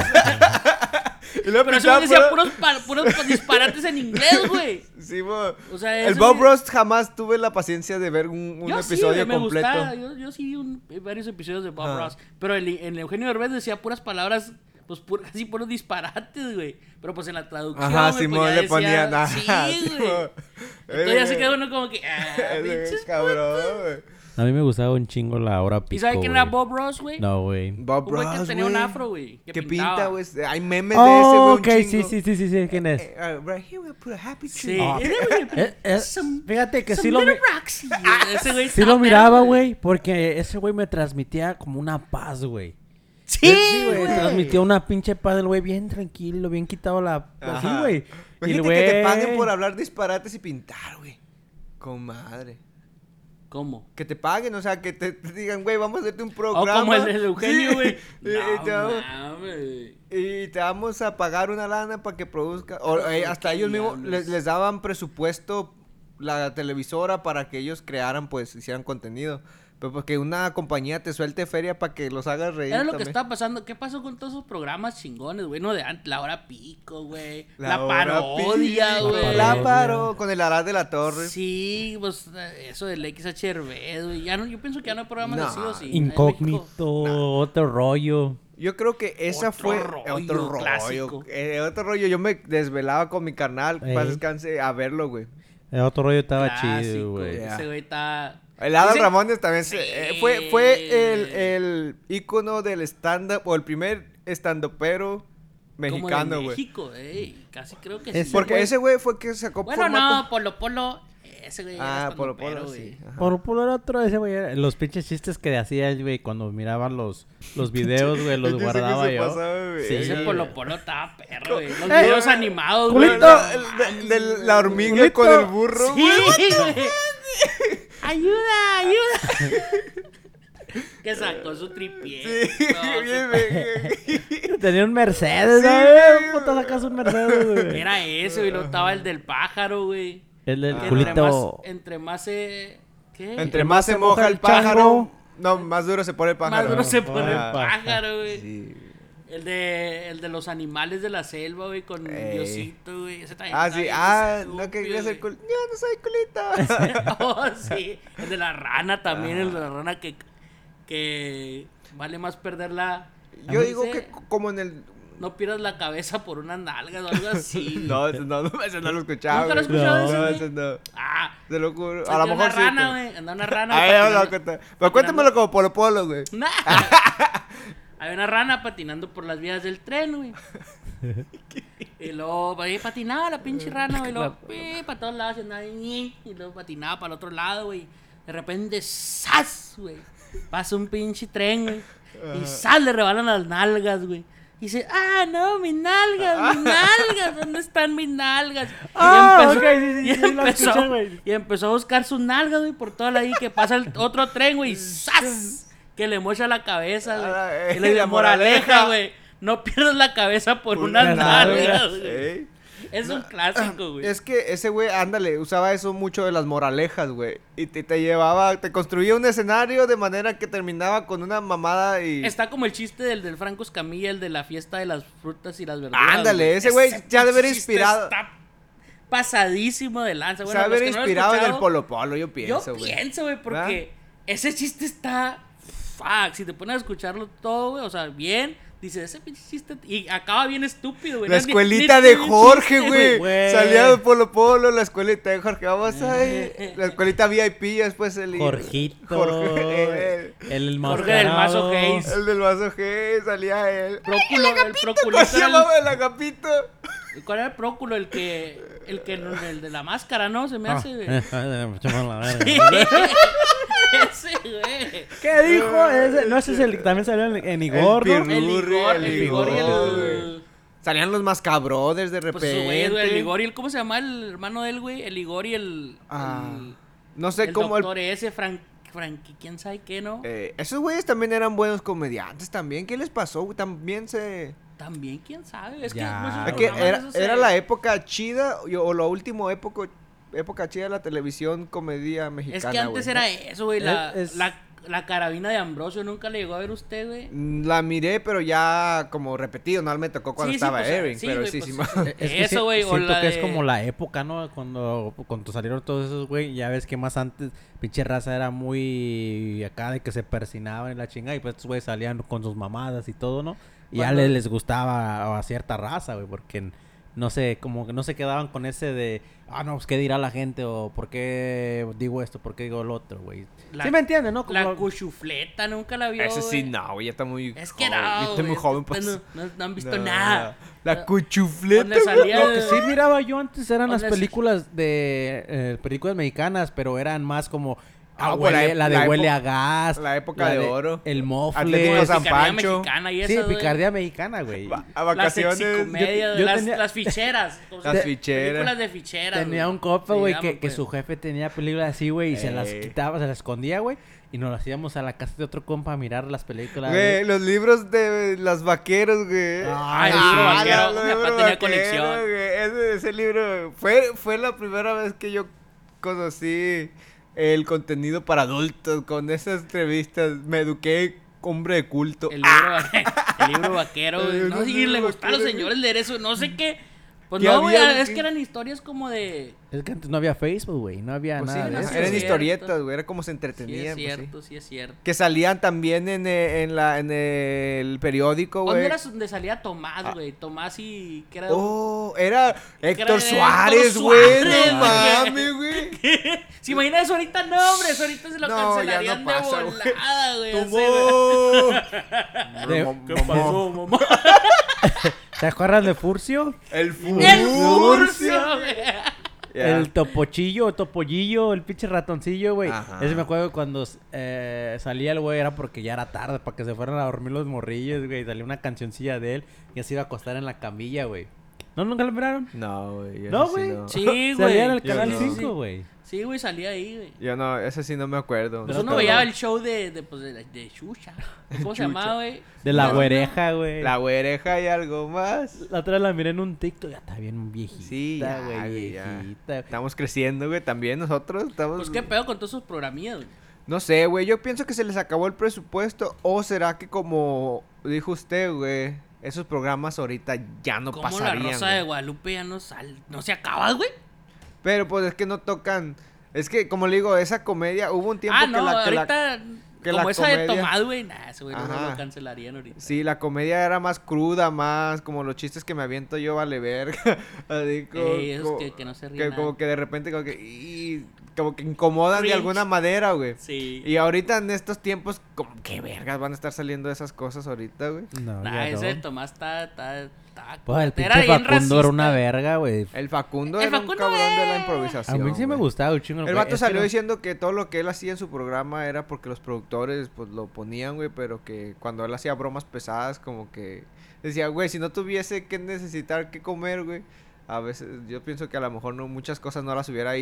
Y luego Pero güey decía puro- puros, puros disparates en inglés, güey. Sí, bo. O sea, el Bob güey- Ross jamás tuve la paciencia de ver un, un Yo sí, episodio güey, me completo. gustaba. Yo, yo sí vi un- varios episodios de Bob Ah. Ross. Pero el, el Eugenio Derbez decía puras palabras, pues pur- casi puros disparates, güey. Pero pues en la traducción. Ajá, güey, Simón pues, ya le decía- ponían. Ajá, Sí, güey. Entonces ya se Eh, queda uno como que. Ah, güey pinches cabrón, güey. A mí me gustaba un chingo la hora pico. ¿Y sabes quién era güey. Bob Ross, güey? No, güey. Bob Un güey que Ross, tenía un güey. afro, güey, que pinta, güey. Hay memes de ese, güey. Oh, un ok, sí, chingo. sí, sí, sí, sí. ¿Quién es? Eh, eh, right here we put a happy Sí. tree. Era, güey, Eh, eh, some- fíjate que sí lo, güey sí lo miraba, güey, porque ese güey me transmitía como una paz, güey. Sí, güey. Transmitía una pinche paz del güey bien tranquilo, bien quitado la... Así, güey. Y el Imagínate que te paguen por hablar disparates y pintar, güey. Con madre. ¿Cómo? Que te paguen, o sea, que te, te digan, güey, vamos a hacerte un O programa. como el de Eugenio, Sí. güey. Y, y te No, vamos, mames. y te vamos a pagar una lana para que produzca. O, eh, hasta ellos mismos les daban presupuesto la televisora para que ellos crearan, pues, hicieran contenido. Pero porque una compañía te suelte feria para que los hagas reír. Era lo que estaba pasando. ¿Qué pasó con todos esos programas chingones, güey? No de antes, la hora pico, güey. La, hora parodia, güey. La paro con el Arad de la Torre. Sí, pues eh, eso del XHRB, güey. Ya no, yo pienso que ya no hay programas No, así o sí. Incógnito, otro rollo. Yo creo que esa Otro fue rollo otro rollo. clásico. eh, otro rollo. Yo me desvelaba con mi carnal, para descanse, a verlo, güey. El otro rollo estaba Clásico, chido, güey. Ese güey está. El Adal Dicen- Ramones también se- Sí. eh, fue, fue el, el ícono del stand-up, o el primer stand-upero mexicano, güey. México, ey. Casi creo que Ese sí. Porque güey. ese güey fue que sacó Bueno, formato. no, Polo Polo. Ese güey. ah, era Polo Polo, güey. sí. Por por el otro, ese güey, era- los pinches chistes que hacía el güey cuando miraban los, los videos, güey, los Es guardaba yo. pasaba, güey. Sí, Ese. Polo Polo estaba perro, güey. Los Eh, videos animados, güey. de, de la hormiga Culito. con el burro, Sí, güey. Ayuda, ayuda. que sacó su tripié. Sí, No, bien, su- bien. Tenía un Mercedes, Sí, ¿sabes? güey. Puta, sacas un Mercedes, güey. Era ese, güey. Luego estaba el del pájaro, güey. El del Que entre más, culito. entre más se... ¿Qué? Entre más se moja el pájaro, no, más duro se pone el pájaro. más duro se pone el pájaro, güey. Sí. El de, el de los animales de la selva, güey, con Ey. Diosito, güey. Ese también Ah, sí. Ah, estúpido, no que quería ser güey. cul... Yo no soy culito. oh, sí. El de la rana también, el de Ah. la rana que, que vale más perderla. Yo ¿cómo digo que como en el... No pierdas la cabeza por unas nalgas o algo así. No, ese no, no, ese no lo escuchaba. ¿Nunca lo escuchado No, ese no. Ah, Te lo juro. A lo una mejor sí. rana, güey. Andaba una rana. Ay, no contar. Pero cuéntamelo como Polo Polo, güey. Había una rana patinando por las vías del tren, güey. Y luego ahí patinaba la pinche rana, güey. Y luego, para todos lados, y y luego patinaba para el otro lado, güey. De repente, ¡zas! güey. Pasa un pinche tren, güey. Y ¡zas! Le rebalan las nalgas, güey. Y dice, ah, no, mis nalgas, mis nalgas, ¿dónde están mis nalgas? Y empezó- a buscar sus nalgas, güey, por toda la ahí que pasa el otro tren, güey. ¡Zas! Que le mocha la cabeza, Ah, güey. eh, Y le dice, moraleja, güey. No pierdas la cabeza por Por unas nalgas, güey. Ey. Es un clásico, güey. Es que ese güey, ándale, usaba eso mucho de las moralejas, güey. Y te, te llevaba, te construía un escenario de manera que terminaba con una mamada y... Está como el chiste del, del Franco Escamilla, el de la fiesta de las frutas y las verduras. Ándale, ese güey ya debe haber inspirado- Está pasadísimo de lanza. se Bueno, ha los haber no inspirado en el Polo Polo, yo Yo pienso, güey. pienso, güey, porque ese chiste está. Fuck, si te pones a escucharlo todo, güey, o sea, bien, dice ese pinche chiste. Y acaba bien estúpido, güey. La escuelita de Jorge, güey. Salía de Polo Polo, la escuelita de Jorge. Vamos Eh, ahí. eh, La escuelita VIP, después el... Jorgito. Jorge. El, el Jorge del Mazo. Hayes. El del vaso G, salía él. Próculo, el ¿Cómo proculista se llamaba el agapito? ¿Cuál era el próculo? El que. El que. El de la máscara, ¿no? Se me Ah, hace, ese, güey. ¿Qué dijo? Ese- no, ese es el que también salió en, en Igor, El Igor, el el Igor y el... Salían los Mascabrothers de Pues su güey, repente. güey, el Igor y el... ¿Cómo se llama el hermano de él, güey? El Igor y el... Ah, el- no sé el cómo el doctor ese, Frank... Frankie, quién sabe qué, ¿no? Eh, esos güeyes también eran buenos comediantes también. ¿Qué les pasó? güey? También se... También, quién sabe. Es que, Ya. esos Es que programas era, era la época chida y- o la última época, época chida de la televisión comedia mexicana, Es que antes güey. era eso, güey. La, Es- es- la, la carabina de Ambrosio nunca le llegó a ver usted, güey. Mm, La miré, pero ya como repetido. No me tocó cuando Sí, sí, estaba pues, airing, sí, pero güey, sí, pues, sí. sí. ma- Es que Eso, güey, o Siento la que es como la época, ¿no? Cuando, cuando salieron todos esos, güey. Ya ves que más antes, pinche raza era muy acá de que se persinaban en la chinga. Y pues estos güeyes salían con sus mamadas y todo, ¿no? Y ya les, les gustaba a cierta raza, güey. Porque no sé, como que no se quedaban con ese de, ah, no, pues qué dirá la gente. O por qué digo esto, por qué digo lo otro, güey. La- ¿Sí me entiendes, no? Como La cuchufleta nunca la vio, Ese sí, no, güey, ya está muy Es que joven, no, está muy joven. pues. no, no- no han visto No, nada. La cuchufleta, salía Lo que sí miraba yo antes eran las ¿Dónde se- películas de eh, películas mexicanas, pero eran más como ah, Ah, pues la huele- la, de la huele a gas, la época la de oro. el Atlético mofle, de San Pancho. mexicana y sí, eso, güey. picardía mexicana, güey. A Las vacaciones. sexicomedia, yo- yo las, tenía- las ficheras. o sea, Las ficheras. Películas de ficheras. Tenía güey. un copa, güey, que, que pues. su jefe tenía películas así, güey, y se las Ey. quitaba, se las escondía, güey, y nos las íbamos a la casa de otro compa a mirar las películas. Güey, güey. los libros de las vaqueros, güey. Ah, el libro vaquero, mi papá tenía vaqueros, colección. Ese, ese libro fue, fue la primera vez que yo conocí el contenido para adultos con esas entrevistas. Me eduqué hombre de culto. El libro, el libro vaquero. El No, sí, libro le gustan a los señores leer eso. No sé qué. Pues ¿Qué no, güey. Es que eran historias como de. Es que antes no había Facebook, güey, no había Pues sí, nada de no, eso. sí, eran historietas, güey. Era como se Sí, entretenían. es pues, sí. cierto, sí es cierto. Que salían también en, eh, en, la, en el periódico, ¿Dónde güey. era donde salía Tomás, Ah. güey? Tomás y. que era Oh, era Héctor Suárez, güey. No mames, güey. ¿Se imagina eso ahorita? No, hombre, eso ahorita se lo No, ya no cancelarían pasa, de volada, güey. ¿Qué pasó, mamá? ¿Te acuerdas de Furcio? El ¡El Furcio. Furcio, güey! Ya. El topochillo, topollillo, el pinche ratoncillo, güey. Ese me acuerdo que cuando eh, salía el güey era porque ya era tarde, para que se fueran a dormir los morrillos, güey. Salía una cancioncilla de él y se iba a acostar en la camilla, güey. ¿No? ¿Nunca lo miraron? No, güey. No, ese sí güey. no. Sí, güey. Salía en el canal no. 5, güey. Sí, güey, salía ahí, güey. Yo no, ese sí no me acuerdo. Pues No, uno pero veía el show de, de, pues, de, de Xuxa. ¿Cómo se llamaba, güey? De la No, güereja, güey. La güereja y algo más. La otra la miré en un TikTok, ya está bien viejita, Sí, ya, güey, güey, ya. viejita. Estamos creciendo, güey. También nosotros estamos. Pues qué pedo con todos esos programillas, güey. No sé, güey. Yo pienso que se les acabó el presupuesto. O será que, como dijo usted, güey, esos programas ahorita ya no Como la pasarían. Rosa güey. de Guadalupe ya no sal... No se acaba, güey. Pero pues es que no tocan. Es que, como le digo, esa comedia. Hubo un tiempo Ah, que no, la. que la- ahorita... que como la esa de Tomás, güey. Nah, ese güey no lo cancelarían ahorita. Sí, la comedia era más cruda, más como los chistes que me aviento yo, vale verga. Así como, Ey, esos como- que, que no se ríen que como que de repente como que, y- como que incomodan de alguna manera, güey. Sí. Y ahorita en estos tiempos, como que vergas van a estar saliendo esas cosas ahorita, güey. No, Nah, ya ese de. Tomás está... está, Pues el pinche Facundo era una verga, güey. El Facundo El era Facundo, un cabrón de la improvisación. A mí sí me gustaba un chingo. El vato que salió no- diciendo que todo lo que él hacía en su programa era porque los productores pues lo ponían, güey, pero que cuando él hacía bromas pesadas como que decía, güey, si no tuviese que necesitar que comer, güey, a veces yo pienso que a lo mejor no muchas cosas no las hubiera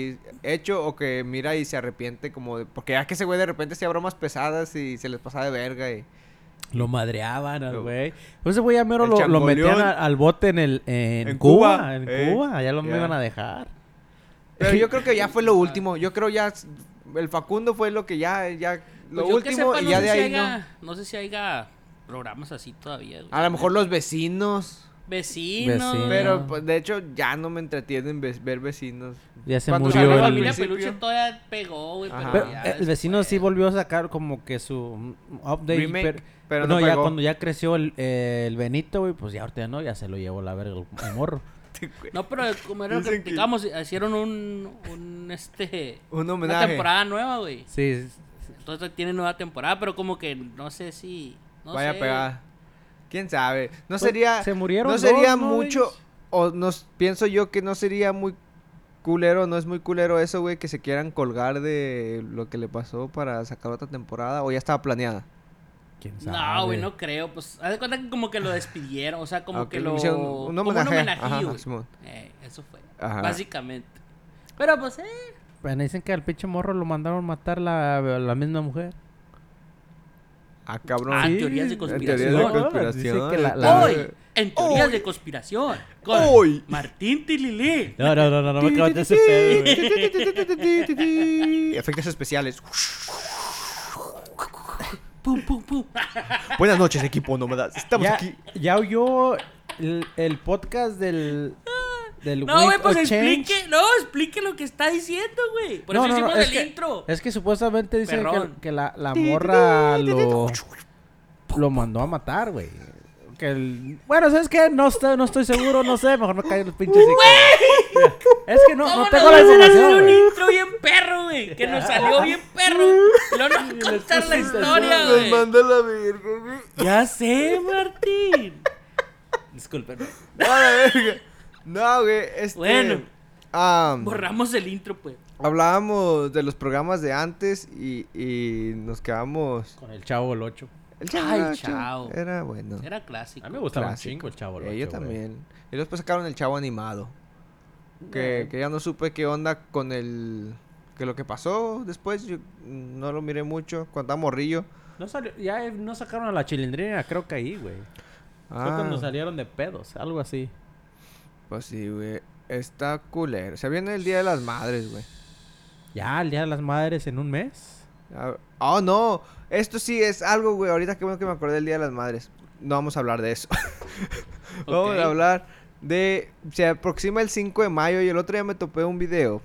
hecho o que mira y se arrepiente como de porque ya que ese güey de repente hacía bromas pesadas y se les pasaba de verga y Lo madreaban al Lo- güey. Pues ese güey ya mero lo, lo metían a- al bote en el en, En Cuba, Cuba, en eh, Cuba, allá lo me iban a dejar. pero yo creo que ya fue lo último, yo creo ya el Facundo fue lo que ya ya lo Pues último sepa, y ya de si ahí no. haya- No sé si haya programas así todavía. A lo mejor los vecinos Vecinos. Vecinos. Pero pues, de hecho ya no me entretienen ve- ver vecinos. Ya se Cuando murió salió la familia principio. Peluche todavía pegó, güey. Ajá. Pero, Pero, ya eh, el vecino sí volvió a sacar como que su update. Remake, pero, pero no, no ya cuando ya creció el, eh, el Benito, güey, pues ya ahorita ya no, ya se lo llevó la verga el, el morro. No, pero como era lo que platicamos, hicieron un, un este, Un una homenaje. temporada nueva, güey. Sí, sí, Entonces tiene nueva temporada, pero como que no sé si, no Vaya sé. a pegar. ¿Quién sabe? No Pues, sería se murieron no dos, sería ¿no, mucho o nos pienso yo que no sería muy culero, no es muy culero eso, güey, que se quieran colgar de lo que le pasó para sacar otra temporada o ya estaba planeada. ¿Quién No, güey, no creo. Pues, haz de cuenta que como que lo despidieron. O sea, como Ok, que lo. hicieron un como homenaje. Eh, eso fue. Ajá. Básicamente. Pero pues, eh. Bueno, dicen que al pinche morro lo mandaron matar la, la misma mujer. Ah, cabrón. Ah, teorías de en conspiración. teorías de Dice conspiración. que la- la- Hoy, en teorías Hoy. de conspiración. Con Hoy. Martín Tililí. No, no, no, no, no me acabas de ese pedo, güey. Efectos especiales. Pum, pum, pum. Buenas noches, equipo nómadas. Estamos Ya, aquí. ya oyó el, el podcast del. Del No, güey, pues Change? explique. No, explique lo que está diciendo, güey. Por No, eso no, no, hicimos es el que- intro. Es que supuestamente dicen que, la, la morra lo, lo mandó a matar, güey. Que el... Bueno, ¿sabes qué? No estoy, no estoy seguro, no sé. Mejor me callo los pinches. hijos. Es que no, ¿Cómo no nos tengo la a información, un güey. intro bien perro, güey? Que nos salió bien perro. Luego nos contar la historia, güey. manda la verga, güey. Ya sé, Martín. Disculpen. No, la verga. No, güey. Este. Bueno. ah, Borramos el intro, pues. hablábamos de los programas de antes y, y nos quedamos. Con el chavo el 8. El Ay, chavo, chao. Era bueno. Era clásico. A mí me gustaba un chingo el chavo el 8. Eh, yo también. Y después sacaron el chavo animado. Que, que ya no supe qué onda con el. Que lo que pasó después, yo no lo miré mucho. Cuando estaba morrillo. No salió, ya no sacaron a la chilindrina, creo que ahí, güey. Fue Ah, cuando salieron de pedos, algo así. Pues sí, güey. Está culero. Se viene el Día de las Madres, güey. Ya, el Día de las Madres en un mes. Ah, Oh, no. Esto sí es algo, güey. Ahorita qué bueno que me acordé del Día de las Madres. No vamos a hablar de eso. vamos a hablar de... Se aproxima el 5 de mayo y el otro día me topé un video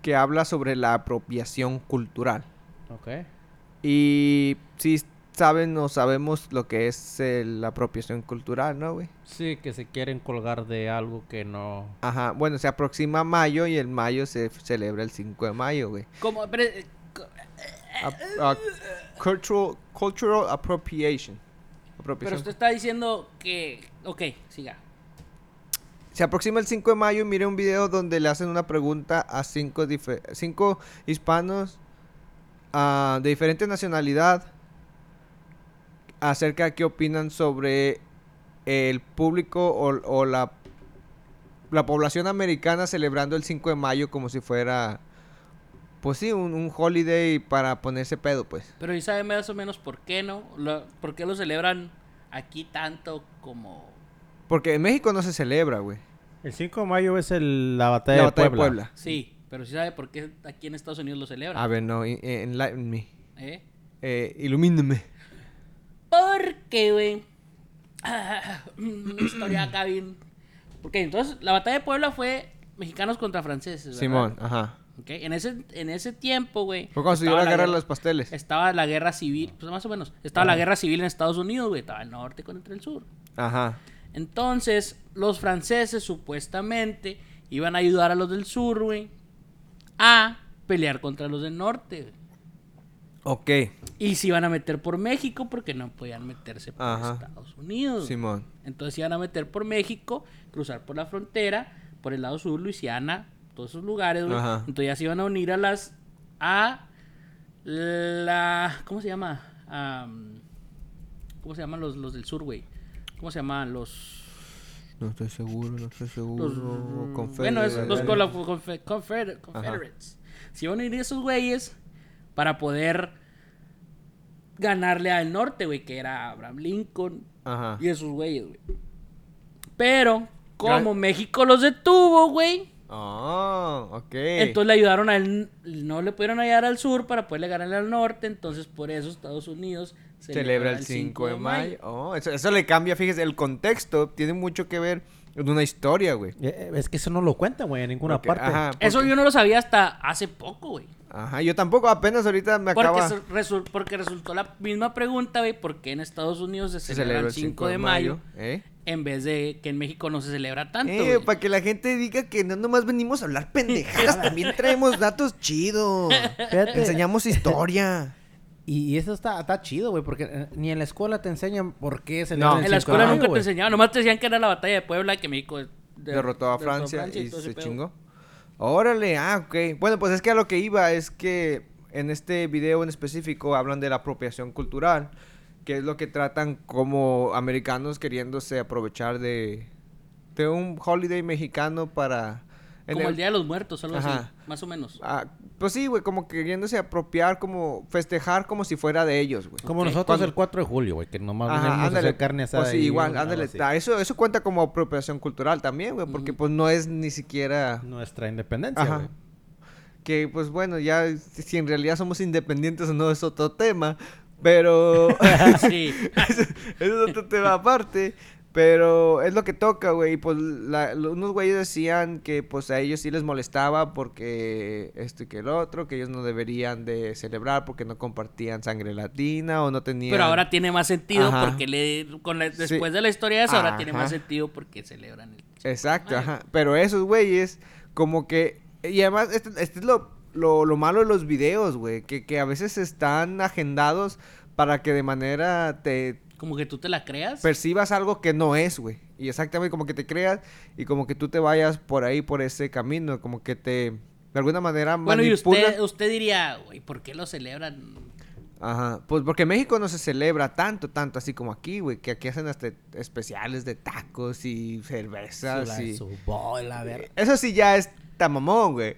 que habla sobre la apropiación cultural. Ok. Y si saben o sabemos lo que es eh, la apropiación cultural, ¿no, güey? Sí, que se quieren colgar de algo que no... Ajá. Bueno, se aproxima mayo y el mayo se celebra el 5 de mayo, güey. Como, pero, eh, ah, cultural, cultural appropriation. pero usted está diciendo que. Ok, siga. Se aproxima el 5 de mayo y mire un video donde le hacen una pregunta a cinco, dife- cinco hispanos ah, de diferente nacionalidad acerca de qué opinan sobre el público o, o la, la población americana celebrando el 5 de mayo como si fuera, pues sí, un, un holiday para ponerse pedo, pues. Pero ¿y sabe más o menos por qué no? Lo- ¿Por qué lo celebran aquí tanto como. Porque en México no se celebra, güey. El 5 de mayo es el- la batalla, La de, batalla de Puebla. Puebla. Sí, pero sí sabe por qué aquí en Estados Unidos lo celebran. A ver, no, en- enlighten me. ¿Eh? Eh, ilumíname. Porque, güey. ah, Una historia acá bien. Porque entonces la batalla de Puebla fue mexicanos contra franceses. ¿verdad? Simón, ajá. Ok, En ese, en ese tiempo, güey. Fue cuando se dio la guerra de los pasteles. Estaba la guerra civil, pues más o menos. Estaba la guerra civil en Estados Unidos, güey. Estaba el norte contra el sur. Ajá. Entonces, los franceses supuestamente iban a ayudar a los del sur, güey, a pelear contra los del norte. güey. Ok, Y se iban a meter por México porque no podían meterse por Ajá. Estados Unidos. Simón. Entonces se iban a meter por México, cruzar por la frontera, por el lado sur, Luisiana, todos esos lugares. Ajá. Entonces ya se iban a unir a las. a la. ¿Cómo se llama? Am, ¿Cómo se llaman los, los del sur, güey? ¿Cómo se llaman los. No estoy seguro, no estoy seguro. los bueno, esos, los con la- confe- confer- Confederates. Se iban a unir esos güeyes para poder ganarle al norte, güey, que era Abraham Lincoln Ajá. y esos güeyes, güey. Pero, como Gra- México los detuvo, güey, Ah, ok. entonces le ayudaron al. No le pudieron ayudar al sur para poderle ganarle al norte. Entonces, por eso Estados Unidos Celebra el 5 de mayo. Oh, eso, eso le cambia, fíjese, el contexto tiene mucho que ver con una historia, güey. Eh, eh, Es que eso no lo cuentan, güey, en ninguna parte. Ajá, Eso yo no lo sabía hasta hace poco, güey. Ajá, yo tampoco, apenas ahorita me Porque, acaba... porque resultó la misma pregunta, güey, ¿por qué en Estados Unidos se Se celebra el 5 de mayo, ¿eh? en vez de que en México no se celebra tanto, Eh, güey? para que la gente diga que no nomás venimos a hablar pendejadas, también traemos datos chidos. Enseñamos historia. Y, eso está, está chido, güey, porque eh, ni en la escuela te enseñan por qué se No. En la escuela nunca te enseñaban, nomás te decían que era la batalla de Puebla, que México de- Derrotó a derrotó Francia y se pedo. chingó. Órale, ah, ok. Bueno, pues es que a lo que iba es que en este video en específico hablan de la apropiación cultural, que es lo que tratan como americanos queriéndose aprovechar de, de un holiday mexicano para... en Como el Día de los Muertos, algo así, más o menos. Ah, pues sí, güey, como queriéndose apropiar, como festejar como si fuera de ellos, güey. Como nosotros Cuando- el 4 de julio, güey, que nomás Ajá, venimos a ándale. hacer carne asada. Pues sí, igual, ándale. Eso, eso cuenta como apropiación cultural también, güey, porque pues no es ni siquiera... Nuestra independencia, Ajá. güey. Que pues bueno, ya si si en realidad somos independientes o no es otro tema, pero Sí. eso, eso es otro tema aparte. Pero es lo que toca, güey. y, Pues la- unos güeyes decían que pues a ellos sí les molestaba porque esto y que el otro, que ellos no deberían de celebrar porque no compartían sangre latina o no tenían... Pero ahora tiene más sentido Ajá. porque le, con la- Sí. después de la historia esa, ahora tiene Ajá. más sentido porque celebran el... Exacto, Ay. ajá. Pero esos güeyes, como que. Y además, este, este es lo, lo, lo malo de los videos, güey. Que, que a veces están agendados para que de manera te Como que tú te la creas. percibas algo que no es, güey. Y exactamente como que te creas y como que tú te vayas por ahí, por ese camino. Como que te. De alguna manera bueno, y usted, usted diría, güey, ¿por qué lo celebran? Ajá. Pues porque en México no se celebra tanto, tanto así como aquí, güey. Que aquí hacen hasta especiales de tacos y cervezas la- y. su bola, ver. Eso sí ya es tamamón, güey.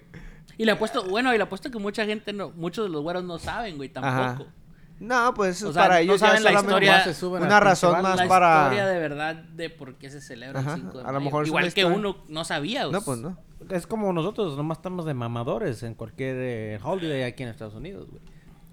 Y le apuesto, bueno, y le apuesto que mucha gente no, muchos de los güeros no saben, güey, Ajá. No, pues eso O es sea, para no ellos saben la historia- más se suben una razón más la para historia de verdad de por qué se celebra Ajá, el 5 de a lo mejor Igual que historia- uno no sabía. No, pues no. Es como nosotros, nomás estamos de mamadores en cualquier eh, holiday aquí en Estados Unidos, güey.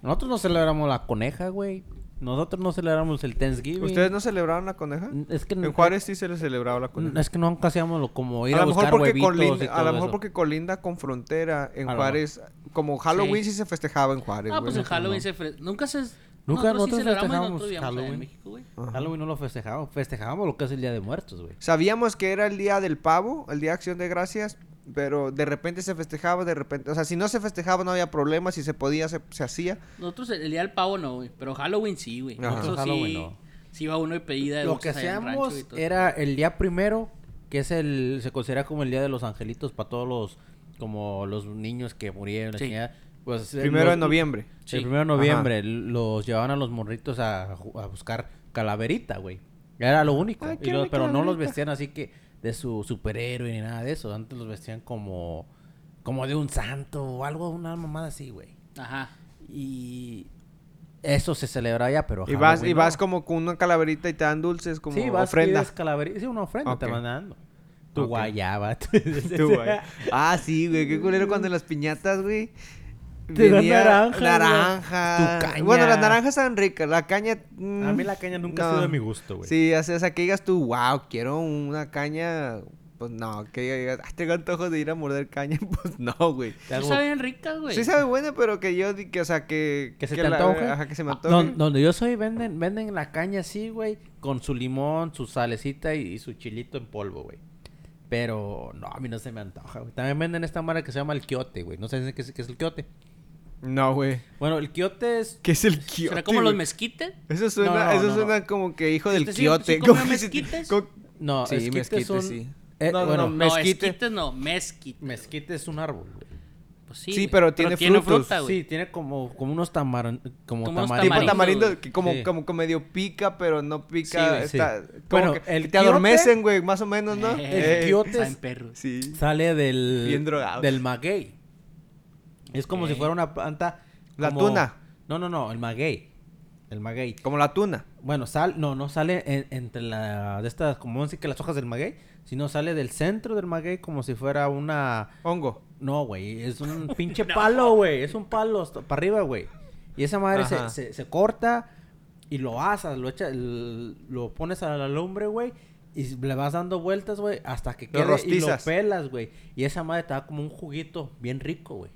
Nosotros no celebramos la coneja, güey. Nosotros no celebramos el Thanksgiving. ¿Ustedes no celebraron la coneja? Es que En Juárez sí se le celebraba la coneja. Es que nunca hacíamos lo como ir a a, lo mejor buscar porque y colinda, a lo mejor eso. porque colinda con frontera en A lo Juárez, como Halloween sí. se festejaba en Juárez, Ah, güey. pues en Halloween no. se... fre- Nunca se... Nunca nosotros sí nosotros nosotros vivíamos allá en Halloween. México, güey. Halloween no lo festejábamos, festejábamos lo que es el Día de Muertos, güey. Sabíamos que era el día del pavo, el día de acción de gracias, pero de repente se festejaba, de repente, o sea, si no se festejaba no había problema, si se podía se, se hacía. Nosotros el día del pavo no, güey. Pero Halloween sí, güey. Nosotros Halloween sí... no. Sí iba uno y pedía Lo que hacíamos era el día primero, que es el, se considera como el Día de los Angelitos para todos los, como los niños que murieron, la Sí. Pues, eh, Primero los- de noviembre. Sí. El primero de noviembre los llevaban a los morritos a, a buscar calaverita, güey. Era lo único. Ay, Y pero no los vestían así que de su superhéroe ni nada de eso. Antes los vestían como, como de un santo o algo, una mamada así, güey. Ajá. Y eso se celebra ya, pero Y vas, y vas no. como con una calaverita y te dan dulces como Sí, vas ofrenda. Sí, una ofrenda te Ok. van dando. Tu guayaba. Tú, güey. Ah, sí, güey, qué culero cuando en las piñatas, güey. Te dan güey. naranja. Tu caña. Bueno, las naranjas estaban ricas, la caña... mm, A mí la caña nunca ha sido de mi gusto, güey. Sí, o sea, o sea, que digas tú, wow, quiero una caña... Pues no, que digas, "Ay, tengo antojo de ir a morder caña. Pues no, güey. Sí hago- saben ricas, güey. Sí sabe buena, pero que yo, que, o sea, que... Que se te la- antoje. Ajá, que se me Ah, antoje. don- donde yo soy venden venden la caña así, güey, con su limón, su salecita y, y su chilito en polvo, güey. Pero no, a mí no se me antoja, güey. También venden esta marca que se llama el quiote, güey. No sé qué es, qué es el quiote. No, güey. Bueno, el quiote es ¿Qué es el quiote, ¿Será como los mezquites? Eso suena, No, no, eso no, suena como que hijo del ¿Usted sí- quiote. sí como si- mezquites? como- no, Sí, esquite mezquite, es un- sí. eh, No, no, bueno, no, No, Mezquite. esquites no, mezquite. mezquite es un árbol, güey. Pues sí, pero tiene frutos. fruta, güey. Sí, tiene como, como unos tamaron, como, Como unos tamarindo. Tipo Tamarindo, que como, Sí. como que medio pica, pero no pica. Sí, güey, está, sí. como Bueno, que, el que te quiote- adormecen, güey, más o menos, ¿no? Eh, El quiote. Sí. Sale del Bien drogado. del maguey. Es como si fuera una planta La como- tuna. No, no, no, el maguey. El maguey. Como la tuna. Bueno, sal, no, no sale en- entre la de estas como así que las hojas del maguey, sino sale del centro del maguey como si fuera una Hongo. no, güey, es un pinche palo, güey, es un palo hasta para arriba, güey. Y esa madre se, se, se corta y lo asas, lo echa, el- lo pones a la lumbre, güey, y le vas dando vueltas, güey, hasta que Lo quede y lo pelas, güey. Y esa madre te da como un juguito bien rico, güey.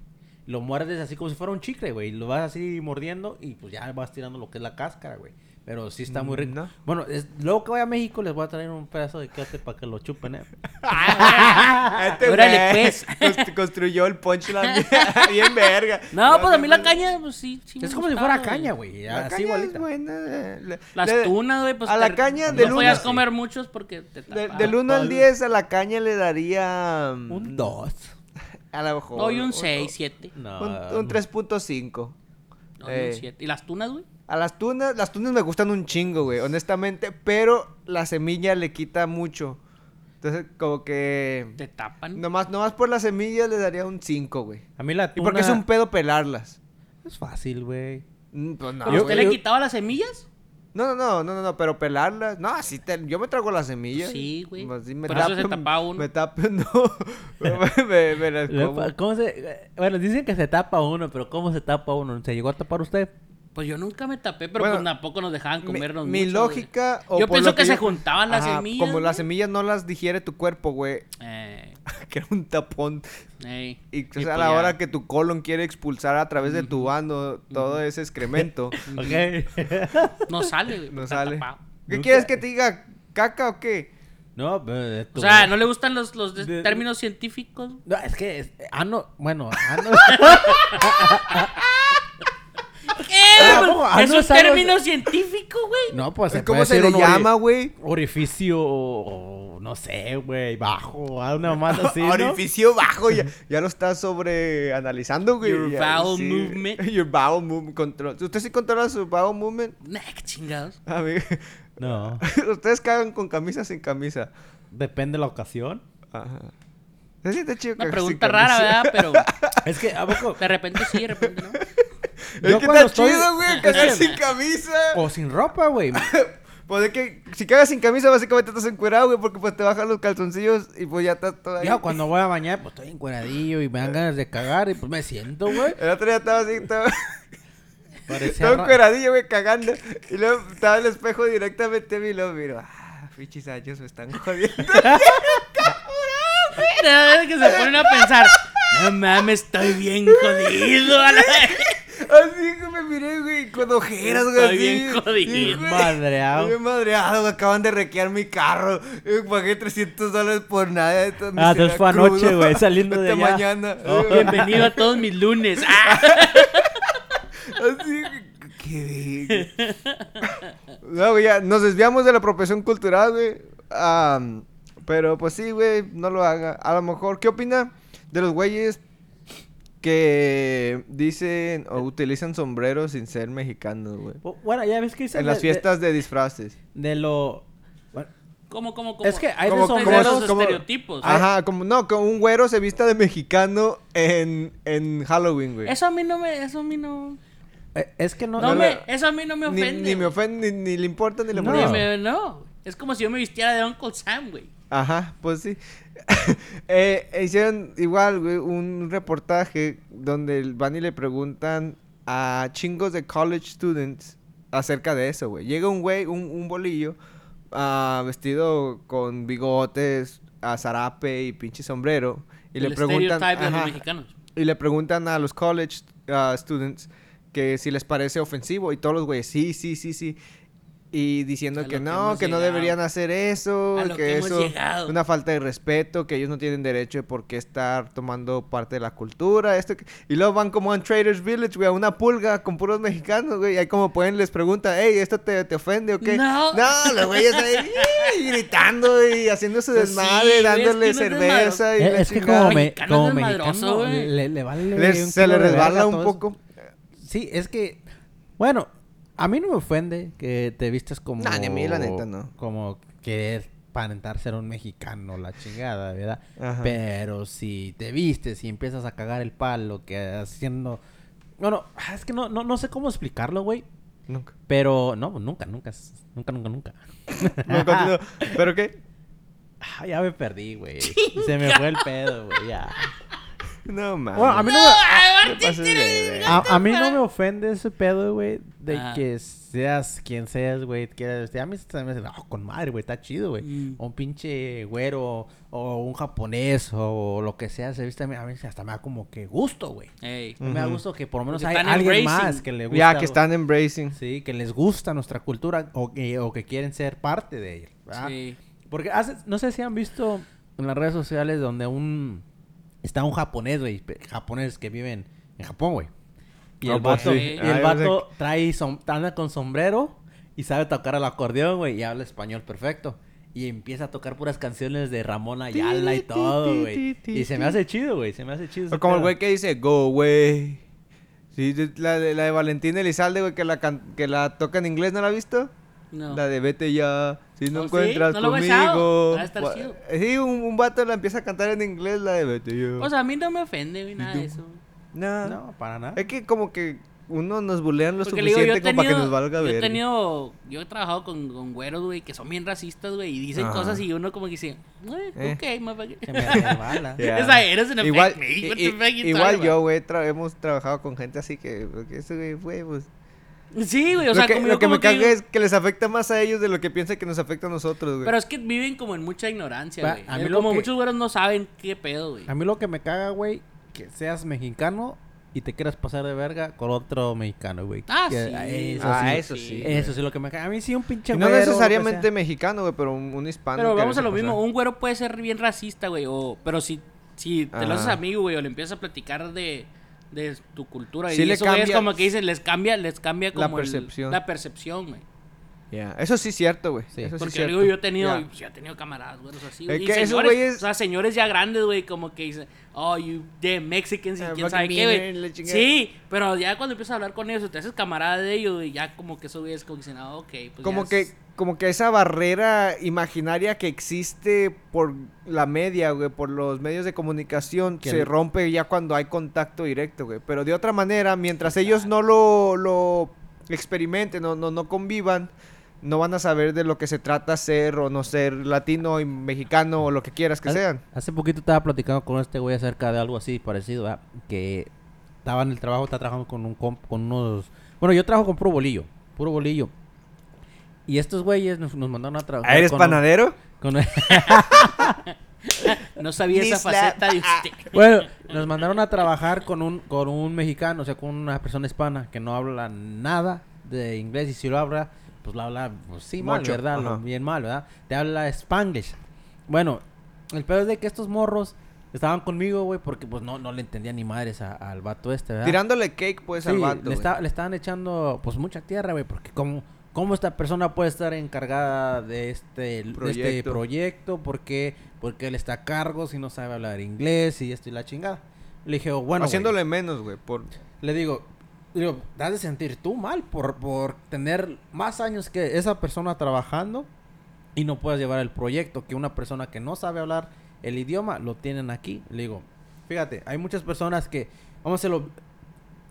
Lo muerdes así como si fuera un chicle, güey. y Lo vas así mordiendo y pues ya vas tirando lo que es la cáscara, güey. Pero sí está muy rico. no. Bueno, es- luego que vaya a México les voy a traer un pedazo de quiote para que lo chupen, eh. Este Órale, pues. const- Construyó el punchline bien, bien verga. No, pues a mí la caña, pues sí. sí Es como si fuera caña, güey. La Así caña es bolita. buena. eh, le- Las le- tunas, güey, pues a la te- caña no del podías uno- comer muchos porque te de- del 1 al Pal- 10 a la caña le daría... mm, Un dos. A lo mejor. Doy un 6, 7. No. Un, un 3.5. Doy Eh. un 7. ¿Y las tunas, güey? A las tunas, las tunas me gustan un chingo, güey, honestamente, pero la semilla le quita mucho. Entonces, como que... Te tapan. Nomás, nomás por la semilla le daría un 5, güey. A mí la Y tuna... porque es un pedo pelarlas. Es fácil, güey. Mm, Pues no, ¿Pero usted le quitaba las semillas? No, no, no, no, no, no, pero pelarlas. No, así te, yo me trago las semillas. Sí, güey. Así me Por eso se tapaba uno. Me tapo, no. me, me, me las como. ¿Cómo se...? Bueno, dicen que se tapa uno, pero ¿cómo se tapa uno? ¿Se llegó a tapar usted? Pues yo nunca me tapé, pero Bueno, pues tampoco nos dejaban comernos Mi, mucho, lógica... o Yo pienso que, se juntaban las Ajá, semillas. Como las semillas no las digiere tu cuerpo, güey. Eh, que era un tapón. ey. Y a pues la ya. hora que tu colon quiere expulsar a través de tu ano todo ese excremento, ok. No sale, güey. no sale. tapado. ¿Qué Nunca- quieres que te diga? ¿Caca o qué? no, pero... O sea, ¿no le gustan los, los de- De- términos científicos? No, es que... Es... Ano... Bueno. Ah, güey? ¿cómo? Ah, es no un término científico, güey. No, pues se ¿Cómo puede se decir le un ori- llama, güey? Orificio... o no sé, güey. Bajo. Una más así, ¿no? Orificio bajo, ya, ya lo estás sobre analizando, güey. Your ya, bowel movement. Your bowel movement. Control. ¿Usted sí controla su bowel movement? Nah, qué chingados. A mí- No. Ustedes cagan con camisa sin camisa. Depende de la ocasión. Ajá. Se siente chido Una cagar sin pregunta rara, camisa. ¿verdad? Pero Es que, ¿a poco? de repente sí, de repente no. Es que está estoy- chido, güey, cagar sin camisa. O sin ropa, güey. Pues es que si cagas sin camisa, básicamente estás encuerado, güey, porque pues te bajan los calzoncillos y pues ya estás todo ahí. Yo cuando voy a bañar, pues estoy encueradillo y me dan ganas de cagar y pues me siento, güey. El otro día estaba así, estaba, Parecía ra- encueradillo, güey, cagando. Y luego estaba el espejo directamente a mí y luego miro, ah, fichis años me están jodiendo. De verdad que se ponen a pensar. No mames, estoy bien jodido. a la- Así que me miré, güey, con ojeras, güey. Estoy así. bien jodido. Güey, Madreado. Bien madreado, güey, acaban de requear mi carro. Yo pagué 300 dólares por nada. Ah, entonces fue crudo. anoche, güey, saliendo de allá. mañana. Oh. Bienvenido a todos mis lunes. Ah. Así, qué bien. No, güey, ya nos desviamos de la apropiación cultural, güey. Pero pues sí, güey, no lo haga. A lo mejor, ¿qué opina de los güeyes que dicen o utilizan sombreros sin ser mexicanos, güey? Bu- Bueno, ya ves que dicen En de- las fiestas de disfraces. De, de lo... bueno, ¿Cómo, cómo, cómo? Es que hay de Como- esos como- estereotipos. Ajá, como no, como un güero se vista de mexicano en, en Halloween, güey. Eso a mí no me, eso a mí no. eh, Es que no... No, no me, eso a mí no me ofende. ni me ofende, ni, ni le importa, ni le No. Molesta. me- no. Es como si yo me vistiera de Uncle Sam, güey. Ajá, pues sí. Eh, hicieron igual, güey, un reportaje donde van y le preguntan a chingos de college students acerca de eso, güey. Llega un güey, un, un bolillo, ah, vestido con bigotes, a zarape y pinche sombrero. Y El le preguntan... stereotype de los ajá, mexicanos. y le preguntan a los college ah, students que si les parece ofensivo. Y todos los güeyes, sí, sí, sí, sí. Y diciendo A que que no, que no deberían hacer eso. A lo que, que eso es una falta de respeto, que ellos no tienen derecho de por qué estar tomando parte de la cultura. esto que- Y luego van como en Traders Village, güey, a una pulga con puros mexicanos, güey. Y ahí como pueden les preguntan, hey, ¿esto te, te ofende o qué? No. No, los güeyes ahí gritando y haciendo su Pues sí, desmadre, güey, es dándole que no es cerveza. y Eh, es que chingada. como, me, Mexicano como mexicano güey. le, le vale Les- un se le resbala un poco. Sí, es que... Bueno, a mí no me ofende que te vistes como... Nah, ni a mí, la neta, no. Como querer aparentar ser un mexicano, la chingada, ¿verdad? Ajá. Pero si te vistes y empiezas a cagar el palo que haciendo... Bueno, es que no, no, no sé cómo explicarlo, güey. Nunca. Pero no, nunca, nunca. Nunca, nunca, nunca. No. ¿Pero qué? Ah, ya me perdí, güey. Se me fue el pedo, güey, ya. No, mames. Bueno, a mí no, me- de. A, a mí no ofende ese pedo, güey, de Ah. que seas quien seas, güey, quieras vestir. A mí se me hace, "Ah, con madre, güey, está chido, güey. Mm. O Un pinche güero, o un japonés, o lo que sea, se viste a mí, a mí hasta me da como que gusto, güey. Ey. Me da Ujú. gusto que por lo menos Porque hay alguien embracing. más que le gusta. Ya que están embracing. Sí, que les gusta nuestra cultura o que, o que quieren ser parte de ella, ¿verdad? Sí. Porque hace, no sé si han visto en las redes sociales donde un... Está un japonés, güey. Japonés que viven en Japón, güey. Y Ah, el pues vato, sí. y Ah, el yo vato trae som- anda con sombrero y sabe tocar el acordeón, güey. Y habla español perfecto. y empieza a tocar puras canciones de Ramón Ayala y todo, güey. Y se me hace chido, güey. Se me hace chido. como el güey que dice, go away. Sí, la de, la de Valentín Elizalde, güey, que la, que la toca en inglés, ¿no la has visto? No. La de vete ya, si no Oh, ¿sí? encuentras No he escuchado. conmigo. Va a estar chido. Sí, un, un vato la empieza a cantar en inglés, la de vete ya. O sea, a mí no me ofende, güey, nada de eso. no. No, para nada. Es que como que uno nos bulean lo Porque digo, suficiente yo como para que nos valga yo he ver. tenido, yo he trabajado con, con güeros, güey, que son bien racistas, güey, y dicen Ajá. cosas y uno como que dice, "Eh, Eh. ok, motherfucker". Se me resbala. Ya. Esa eres en Igual, effect, me, i- what i- the fuck you igual yo, güey, tra- hemos trabajado con gente así que, que ese güey fue, pues... Sí, güey, o lo sea, que, como lo yo que como me caga es que les afecta más a ellos de lo que piensan que nos afecta a nosotros, güey. Pero es que viven como en mucha ignorancia, Va, güey. a mí Es lo como que- muchos güeros no saben qué pedo, güey. A mí lo que me caga, güey, que seas mexicano y te quieras pasar de verga con otro mexicano, güey. Ah, Que- sí. Eso Ah, sí. eso sí. Eso sí es lo que me caga. A mí sí un pinche Y no güero, que necesariamente mexicano, güey, pero un, un hispano. Pero vamos a lo mismo, un güero puede ser bien racista, güey, o... Pero si, si te lo haces amigo, güey, o le empiezas a platicar de, de tu cultura Sí y le eso, güey, es como que dicen, les cambia, les cambia La como el- percepción. la percepción, güey. Ya, Eso sí es cierto, güey. Sí. Eso sí Porque es cierto. digo, yo he tenido, Ya. y, pues, yo he tenido camaradas, güey, así, Es güey. y que esos señores, güeyes- o sea, señores ya grandes, güey, como que dicen, oh, you damn Mexicans y Ah, quién sabe qué, la güey. Sí, pero ya cuando empiezas a hablar con ellos, te haces camarada de ellos, y ya como que esos güeyes como que dicen, ah, ok, pues Como ya que, es- como que esa barrera imaginaria que existe por la media, güey, por los medios de comunicación, se rompe ya cuando hay contacto directo, güey. Pero de otra manera, mientras ellos no lo, lo experimenten, no, no, no convivan, no van a saber de lo que se trata ser o no ser latino y mexicano o lo que quieras que Hace- sean. Hace poquito estaba platicando con este güey acerca de algo así parecido, ¿verdad? Que estaba en el trabajo, está trabajando con un con unos... Bueno, yo trabajo con puro bolillo, puro bolillo. Y estos güeyes nos, nos mandaron a trabajar Ah, ¿Eres con un- panadero? con- no sabía esa faceta de usted. bueno, nos mandaron a trabajar con un, con un mexicano, o sea, con una persona hispana que no habla nada de inglés y si lo habla, pues lo habla, pues sí, mal, ¿verdad? Lo- bien mal, ¿verdad? Te habla spanglish. Bueno, el peor es de que estos morros estaban conmigo, güey, porque pues no, no le entendía ni madres a- al vato este, ¿verdad? Tirándole cake, pues, Sí, al vato, le, esta- le estaban echando pues mucha tierra, güey, porque como cómo esta persona puede estar encargada de este, de este Proyecto. proyecto, porque porque él está a cargo si no sabe hablar inglés y esto y la chingada. Le dije, bueno, güey, Haciéndole menos, güey, por... le digo, digo, has de sentir tú mal por, por tener más años que esa persona trabajando y no puedes llevar el proyecto que una persona que no sabe hablar el idioma lo tienen aquí. Le digo, fíjate, hay muchas personas que, vamos a hacerlo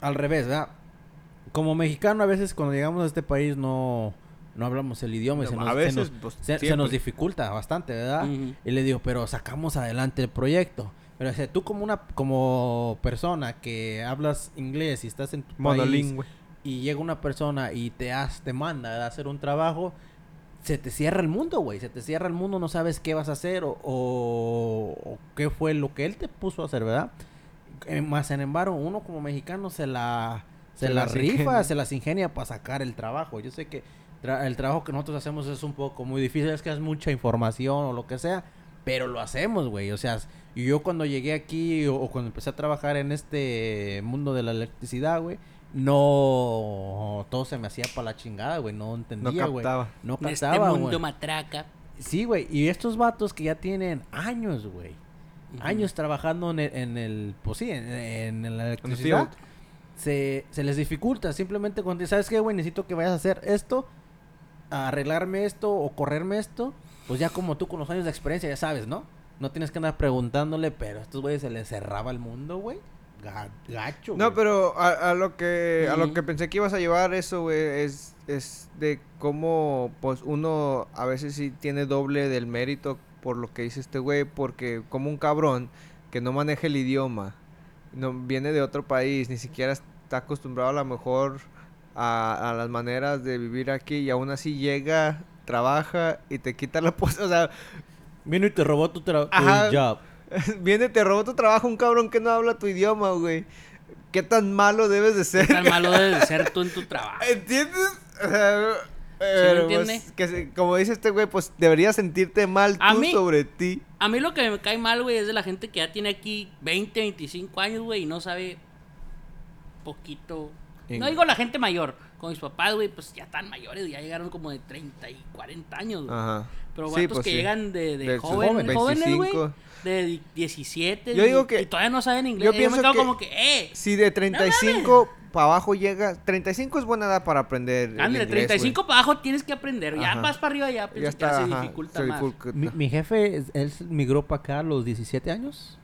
al revés, ¿verdad? Como mexicano a veces cuando llegamos a este país no, no hablamos el idioma y se A nos, se nos- pues, se- se siempre. nos dificulta bastante, ¿verdad? Y le digo, pero sacamos adelante el proyecto. Pero o sea, tú como una como persona que hablas inglés y estás en tu país y llega una persona y te te manda a hacer un trabajo, se te cierra el mundo, güey. Se te cierra el mundo, no sabes qué vas a hacer o, o- o qué fue lo que él te puso a hacer, ¿verdad? Eh, más sin embargo, uno como mexicano se la se, Se la las rifa, ingenia. se las ingenia para sacar el trabajo. Yo sé que tra- el trabajo que nosotros hacemos es un poco muy difícil, es que es mucha información o lo que sea, pero lo hacemos, güey. O sea, y yo cuando llegué aquí o, o cuando empecé a trabajar en este mundo de la electricidad, güey, no todo se me hacía para la chingada, güey, no No entendía, güey. captaba. No En este captaba, mundo matraca. Sí, güey, y estos vatos que ya tienen años, güey. Años trabajando en el, en el pues sí, en, en la En el electricidad. Se, se les dificulta. Simplemente cuando ¿sabes qué, güey? Necesito que vayas a hacer esto, a arreglarme esto o correrme esto. Pues ya como tú con los años de experiencia ya sabes, ¿no? No tienes que andar preguntándole, pero a estos güeyes se les cerraba el mundo, güey. Ga- gacho, No, güey. pero a, a lo que a lo que pensé que ibas a llevar eso, güey, es, es de cómo pues uno a veces sí tiene doble del mérito por lo que dice este güey, porque como un cabrón que no maneja el idioma, no viene de otro país, ni siquiera está acostumbrado a lo mejor a, a las maneras de vivir aquí y aún así llega, trabaja y te quita la posición, o sea, Vino y te robó tu, tra- tu Ajá. job. viene, te robó tu trabajo un cabrón que no habla tu idioma, güey. ¿Qué tan malo debes de ser? Qué tan malo debes de ser tú en tu trabajo. ¿Entiendes? O sea, pero, pues, entiende? que se- como dice este güey, pues deberías sentirte mal A tú mí- sobre ti. A mí lo que me cae mal, güey, es de la gente que ya tiene aquí 20, 25 años, güey, y no sabe poquito. No digo la gente mayor, con mis papás, güey, pues ya están mayores, ya llegaron como de 30 y 40 años, güey. Ajá. Pero Sí, pues que sí. llegan de, de De joven- jóvenes, güey. 25. De di- 17. Yo digo y- que- Y todavía no saben inglés. yo Yo, me pienso quedo que- como que, eh. Si de 35 para abajo llega, 35 es buena edad para aprender. Ándale, inglés, 35 para abajo tienes que aprender. Ya Ajá. vas para arriba, ya pienso Ya que está, ya se dificulta se más. Mi, mi jefe, es- él migró para acá a los 17 años.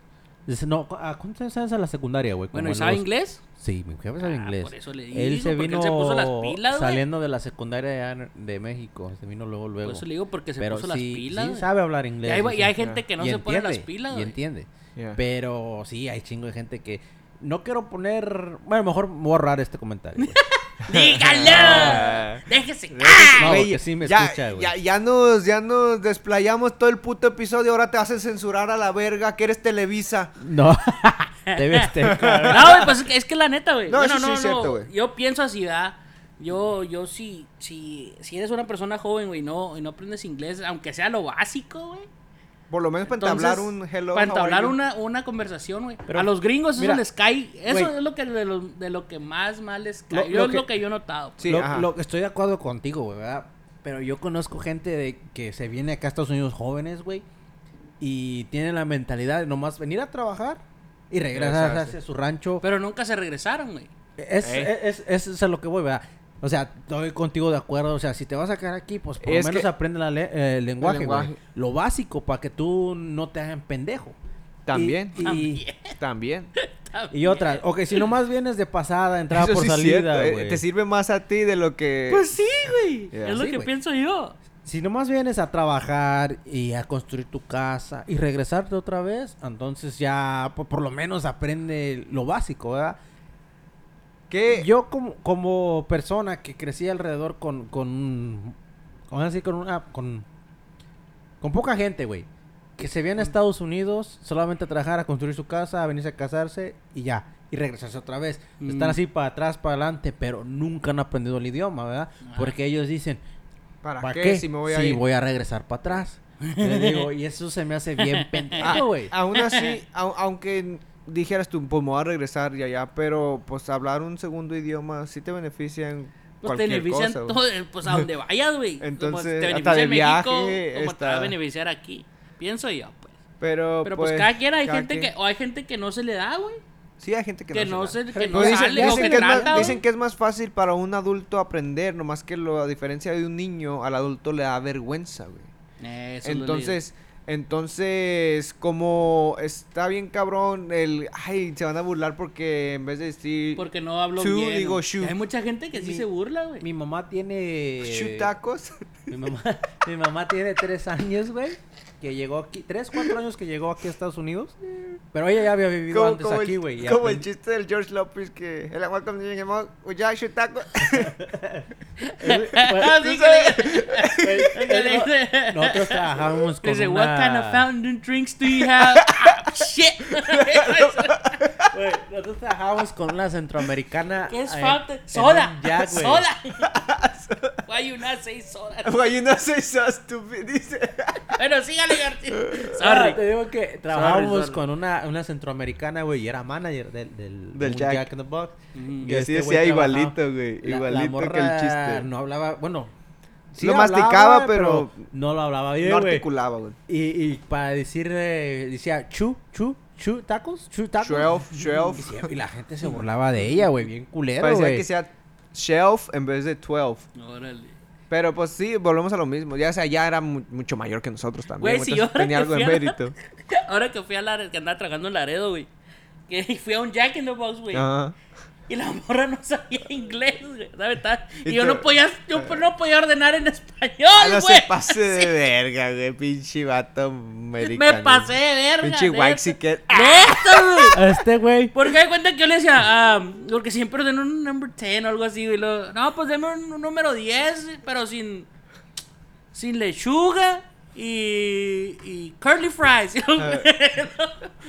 Dice, no, ¿a cuántos años sales a la secundaria, güey? Bueno, ¿y sabe los- inglés? Sí, mi jefe sabe Ah, inglés. por eso le él digo, se porque vino él se puso las pilas, güey. saliendo de la secundaria en- de México. Se vino luego, luego. Por eso le digo, porque se Pero puso las sí, pilas. sí güey. sabe hablar inglés. y hay, y hay gente que no Y se pone las entiende, pilas, Y entiende. Ya. Pero sí, hay chingo de gente que... No quiero poner... Bueno, mejor borrar este comentario. güey. ¡Dígalo! Déjese. No, Güey, porque sí me ya, escucha, güey. ya, ya nos, ya nos desplayamos todo el puto episodio. Ahora te hacen censurar a la verga que eres Televisa. No. Debe estar... No, güey, pues es que, es que la neta, güey. No, Bueno, eso sí no, no. cierto, güey. Yo pienso así, ¿verdad? Yo, yo sí, sí, si eres una persona joven, güey, no, y no aprendes inglés, aunque sea lo básico, güey. Por lo menos para Entonces, entablar un hello. Para entablar una, una conversación, güey. A los gringos eso mira, les cae. Eso es lo que de lo, de lo que más mal les cae. lo yo es que- lo que yo he notado. Sí, lo, estoy de acuerdo contigo, güey, ¿verdad? Pero yo conozco gente de que se viene acá a Estados Unidos jóvenes, güey, y tienen la mentalidad de nomás venir a trabajar y regresar Regresarse. hacia su rancho. Pero nunca se regresaron, güey. Es, Eh. es, es, es a lo que voy, ¿verdad? O sea, estoy contigo de acuerdo. O sea, si te vas a quedar aquí, pues por Es lo menos que- aprende la le- eh, el lenguaje, güey. lenguaje. Lo básico para que tú no te hagan pendejo. También. Y, y, También. y otra, ok, si nomás vienes de pasada, entrada Eso por sí salida, eh, güey. Te sirve más a ti de lo que. Pues sí, güey. Es lo Sí, que pienso yo. Si nomás vienes a trabajar y a construir tu casa y regresarte otra vez, entonces ya por, por lo menos aprende lo básico, ¿verdad? ¿Qué? Yo como, como persona que crecí alrededor con, con, con así, con una, con, con poca gente, güey, que se viene a Estados Unidos solamente a trabajar, a construir su casa, a venirse a casarse y ya, y regresarse otra vez. Mm. Están así para atrás, para adelante, pero nunca han aprendido el idioma, ¿verdad? Ah. Porque ellos dicen, ¿Para, ¿Para qué? qué? Si me voy a Sí, ir. voy a regresar para atrás. Le digo, y eso se me hace bien pendejo, güey. aún así, au- aunque dijeras tú, pues me voy a regresar y allá, pero pues hablar un segundo idioma sí te beneficia en Pues te benefician cosa. todo, pues a donde vayas, güey. Como Entonces, te beneficia en México, viaje como te va a beneficiar aquí. Pienso yo, pues. Pero, Pero pues, cada quien hay gente quien- que, o hay gente que no se le da, güey. Sí, hay gente que, Que no, se se, da. que no Pues dicen, sale dicen que que es más, dicen que es más fácil para un adulto aprender, nomás que lo, a diferencia de un niño, al adulto le da vergüenza, güey. Eso es lo Entonces, como está bien cabrón, el, ay, se van a burlar porque en vez de decir, Porque no hablo bien. digo. Hay mucha gente que sí Mi- se burla, güey. Mi mamá tiene... shoot tacos, Mi mamá, mi mamá tiene tres años, güey. Que llegó aquí, tres, cuatro años que llegó aquí a Estados Unidos. Pero ella ya había vivido como, antes como aquí, el, güey. como el aprend- chiste del George Lopez que el agua niño llamó, ya dice- Nosotros trabajábamos con Dice, una... what kind of fountain drinks do you have? ah, shit. Nosotros trabajábamos con una centroamericana. ¿Qué es eh, fountain? Soda. Soda. Why you not say soda? Why you not say so stupid, dice. Bueno, Ah, Sorry. te digo que trabajábamos sorry. con una, una centroamericana, güey, y era manager del, del, Del un Jack. in the Box. Mm. Y así este güey decía igualito, güey, La- la igualito que el chiste. No hablaba, bueno. Lo masticaba, pero no lo hablaba bien, no güey. articulaba, güey. Y, y para decir, eh, decía, chu, chu, chu, tacos, chu, tacos. Shelf, Y, shelf. sí, y la gente se burlaba de ella, güey, bien culero, Parecía güey. que sea shelf en vez de 12. Órale. Pero pues sí, volvemos a lo mismo. Ya sea, ya era mu- mucho mayor que nosotros también. Güey, yo ahora tenía que algo de fui a- mérito. Ahora que fui a Laredo, que andaba tragando en Laredo, güey. Que fui a un Jack in the Box, güey. Ajá. Y la morra no sabía inglés, güey. ¿sabes? Y Y yo tú- no podía, yo no podía ordenar en Ah, español, no güey. se pase de verga, güey. Pinche vato americano. Me pasé de verga. Pinche neta. waxicat. Neta, güey. Este güey. Porque me cuenta que yo le decía, ah, porque siempre ordeno un number 10 o algo así, güey. Luego, no, pues deme un, un número 10, pero sin, sin lechuga y, y curly fries. Y los,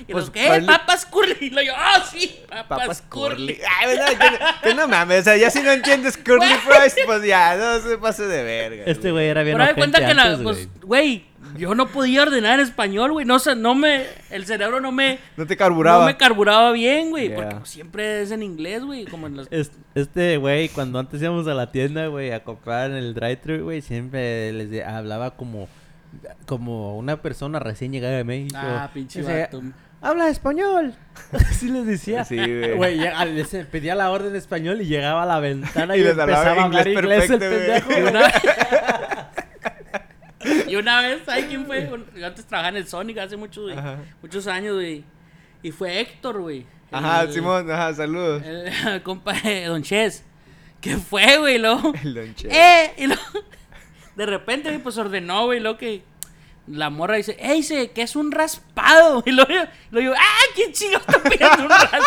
y los, Pues, ¿qué? curly- Papas curly. Y lo yo, ah, sí, papas, Papas curly. curly. Ay, ¿verdad? Que, no- que no mames, o sea, ya si no entiendes curly fries, pues ya, no se pase de verga. Este güey era bien Pero de cuenta que la, antes, pues, güey. yo no podía ordenar en español, güey. No sé, no me, el cerebro no me, No te carburaba. no me carburaba bien, güey. Yeah. Porque pues, siempre es en inglés, güey. Como en. Es- Este güey, cuando antes íbamos a la tienda, güey, a comprar en el drive-thru, güey, siempre les de- hablaba como, como una persona recién llegada de México. Ah, pinche vato. Habla español. Así les decía. Sí, güey. Les pedía la orden de español y llegaba a la ventana Y y, les hablaba empezaba a hablar inglés inglés el perfecto, pendejo. Y una, y una vez, ¿sabes quién fue? Yo antes trabajaba en el Sonic hace muchos, güey, muchos años, güey. Y fue Héctor, güey. Ajá, El- Simón, ajá, saludos. El, compa de Don Ches. ¿Qué fue, güey? Luego, El Don Che. ¡eh! Y luego, de repente, güey, pues ordenó, güey, lo que... La morra dice, ¡eh! Dice, que es un raspado. Y luego, lo digo, ¡ah! ¿Quién chingo está pidiendo un raspado?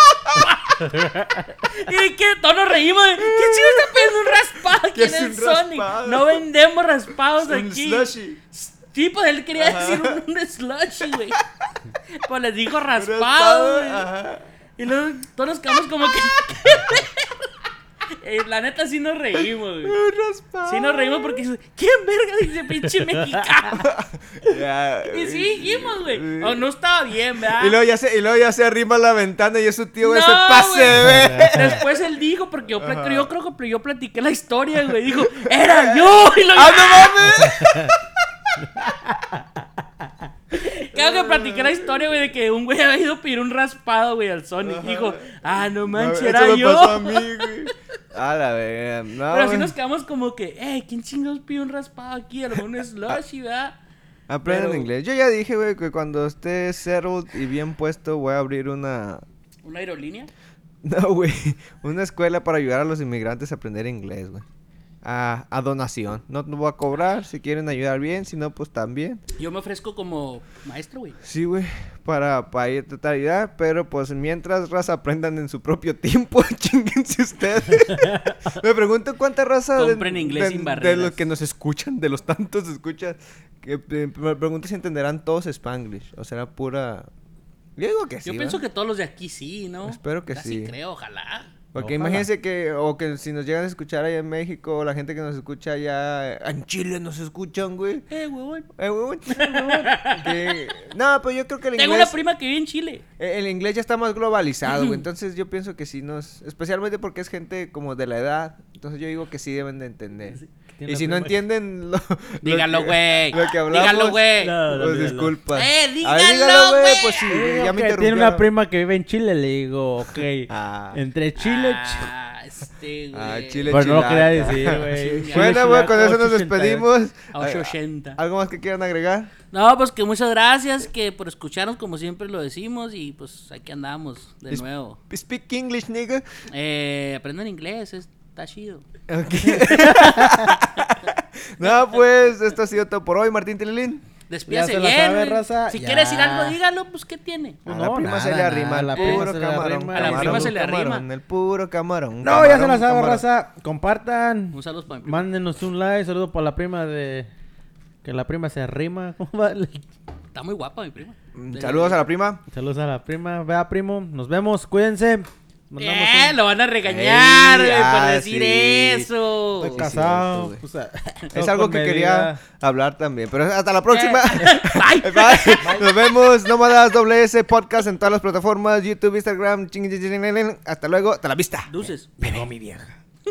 y que todos nos reímos. de, ¿Quién chingo está pidiendo un raspado aquí ¿Qué en es el un Sonic? raspado? No vendemos raspados Un aquí. slushy. Sí, pues él quería Ajá. decir un, un slushy, güey. Pues les dijo Raspado, raspado, güey. Ajá. Y luego todos nos quedamos como que. Eh, la neta sí nos reímos, güey. Un raspado. Sí nos reímos porque ¿quién verga dice pinche mexicano? Ya, Y sí dijimos, güey. Oh, no estaba bien, ¿verdad? Y luego ya se, y luego ya se arrima a la ventana y es su tío, güey, No, se pase güey. Después él dijo, porque yo, Ajá. yo creo que yo platiqué la historia, güey. Dijo, ¡era yo! Y lo ¡Ah, no mames! Creo que platiqué la historia, güey, de que un güey había ido a pedir un raspado, güey, al Sonic. Dijo, ah, no manches, era me yo. pasó a mí, güey. A la verga. No, Pero así nos quedamos como que, eh, ¿quién chingados pide un raspado aquí? A lo mejor un slushy, ¿verdad? Aprendan Pero- inglés. Yo ya dije, güey, que cuando esté settled y bien puesto, voy a abrir una. ¿Una aerolínea? No, güey. Una escuela para ayudar a los inmigrantes a aprender inglés, güey. A, a donación. No te voy a cobrar. Si quieren ayudar bien, si no, pues también. Yo me ofrezco como maestro, güey. Sí, güey. Para, para ir a tratar de ayudar. Pero pues mientras raza aprendan en su propio tiempo, chinguense ustedes. me pregunto cuánta raza. de- Compren inglés de, sin De barreras. los que nos escuchan, de los tantos escuchas. Que, eh, me pregunto si entenderán todos Spanglish. O será pura. Yo digo que sí. Yo pienso que todos los de aquí sí, ¿no? Espero que Así sí. creo, ojalá. Porque Ojalá. imagínense que, o que si nos llegan a escuchar allá en México, o la gente que nos escucha allá en Chile nos escuchan, güey. Eh, huevón. Eh, huevón, huevón. Que- No, pues yo creo que el Tengo inglés, una prima que vive en Chile. eh, el inglés ya está más globalizado, güey. Entonces yo pienso que sí nos, especialmente porque es gente como de la edad. Entonces yo digo que sí deben de entender. Y si no entienden lo, lo Dígalo, que- güey. Lo que hablamos. Dígalo, güey. No, no, Pues dígalo. disculpa. Eh, dígalo, güey. Pues sí, digo ya me tiene una prima que vive en Chile, le digo, ok. Ah. Entre Chile, Ah, este, güey. Ah, Chile, Pero no lo quería decir, güey. Chile, Bueno, güey, con eso nos 880. despedimos. A 880. ¿Algo más que quieran agregar? No, pues que muchas gracias que por escucharnos como siempre lo decimos y pues aquí andamos de Es- nuevo. Speak English, nigga. Eh, aprendan inglés, está chido. Ok. no, pues, esto ha sido todo por hoy, Martín Tililín. Despídase bien. sabe, güey. raza, Si ya. quiere decir algo, dígalo, pues ¿qué tiene? A No, la prima se le arrima el la prima puro camarón. A la prima se le arrima. El puro camarón. No, ya se la sabe, camarón. raza. Compartan. Un saludo para mi prima. Mándenos un like. Saludo para la prima de. Que la prima se arrima. Está muy guapa mi prima. Saludos a la prima. Saludos a la prima. Vea, primo. Nos vemos. Cuídense. Mandamos Eh, un- lo van a regañar, Ey, güey, por ah, decir sí. eso. Estoy Sí, casado. cierto, o sea, Es algo que medida. quería hablar también. Pero hasta la próxima. Eh, bye. Bye. Nos vemos. Nómadas WS Podcast en todas las plataformas: YouTube, Instagram. ching, ching, ching, ching, ching. Hasta luego. Hasta la vista. Dulces. Pero mi vieja.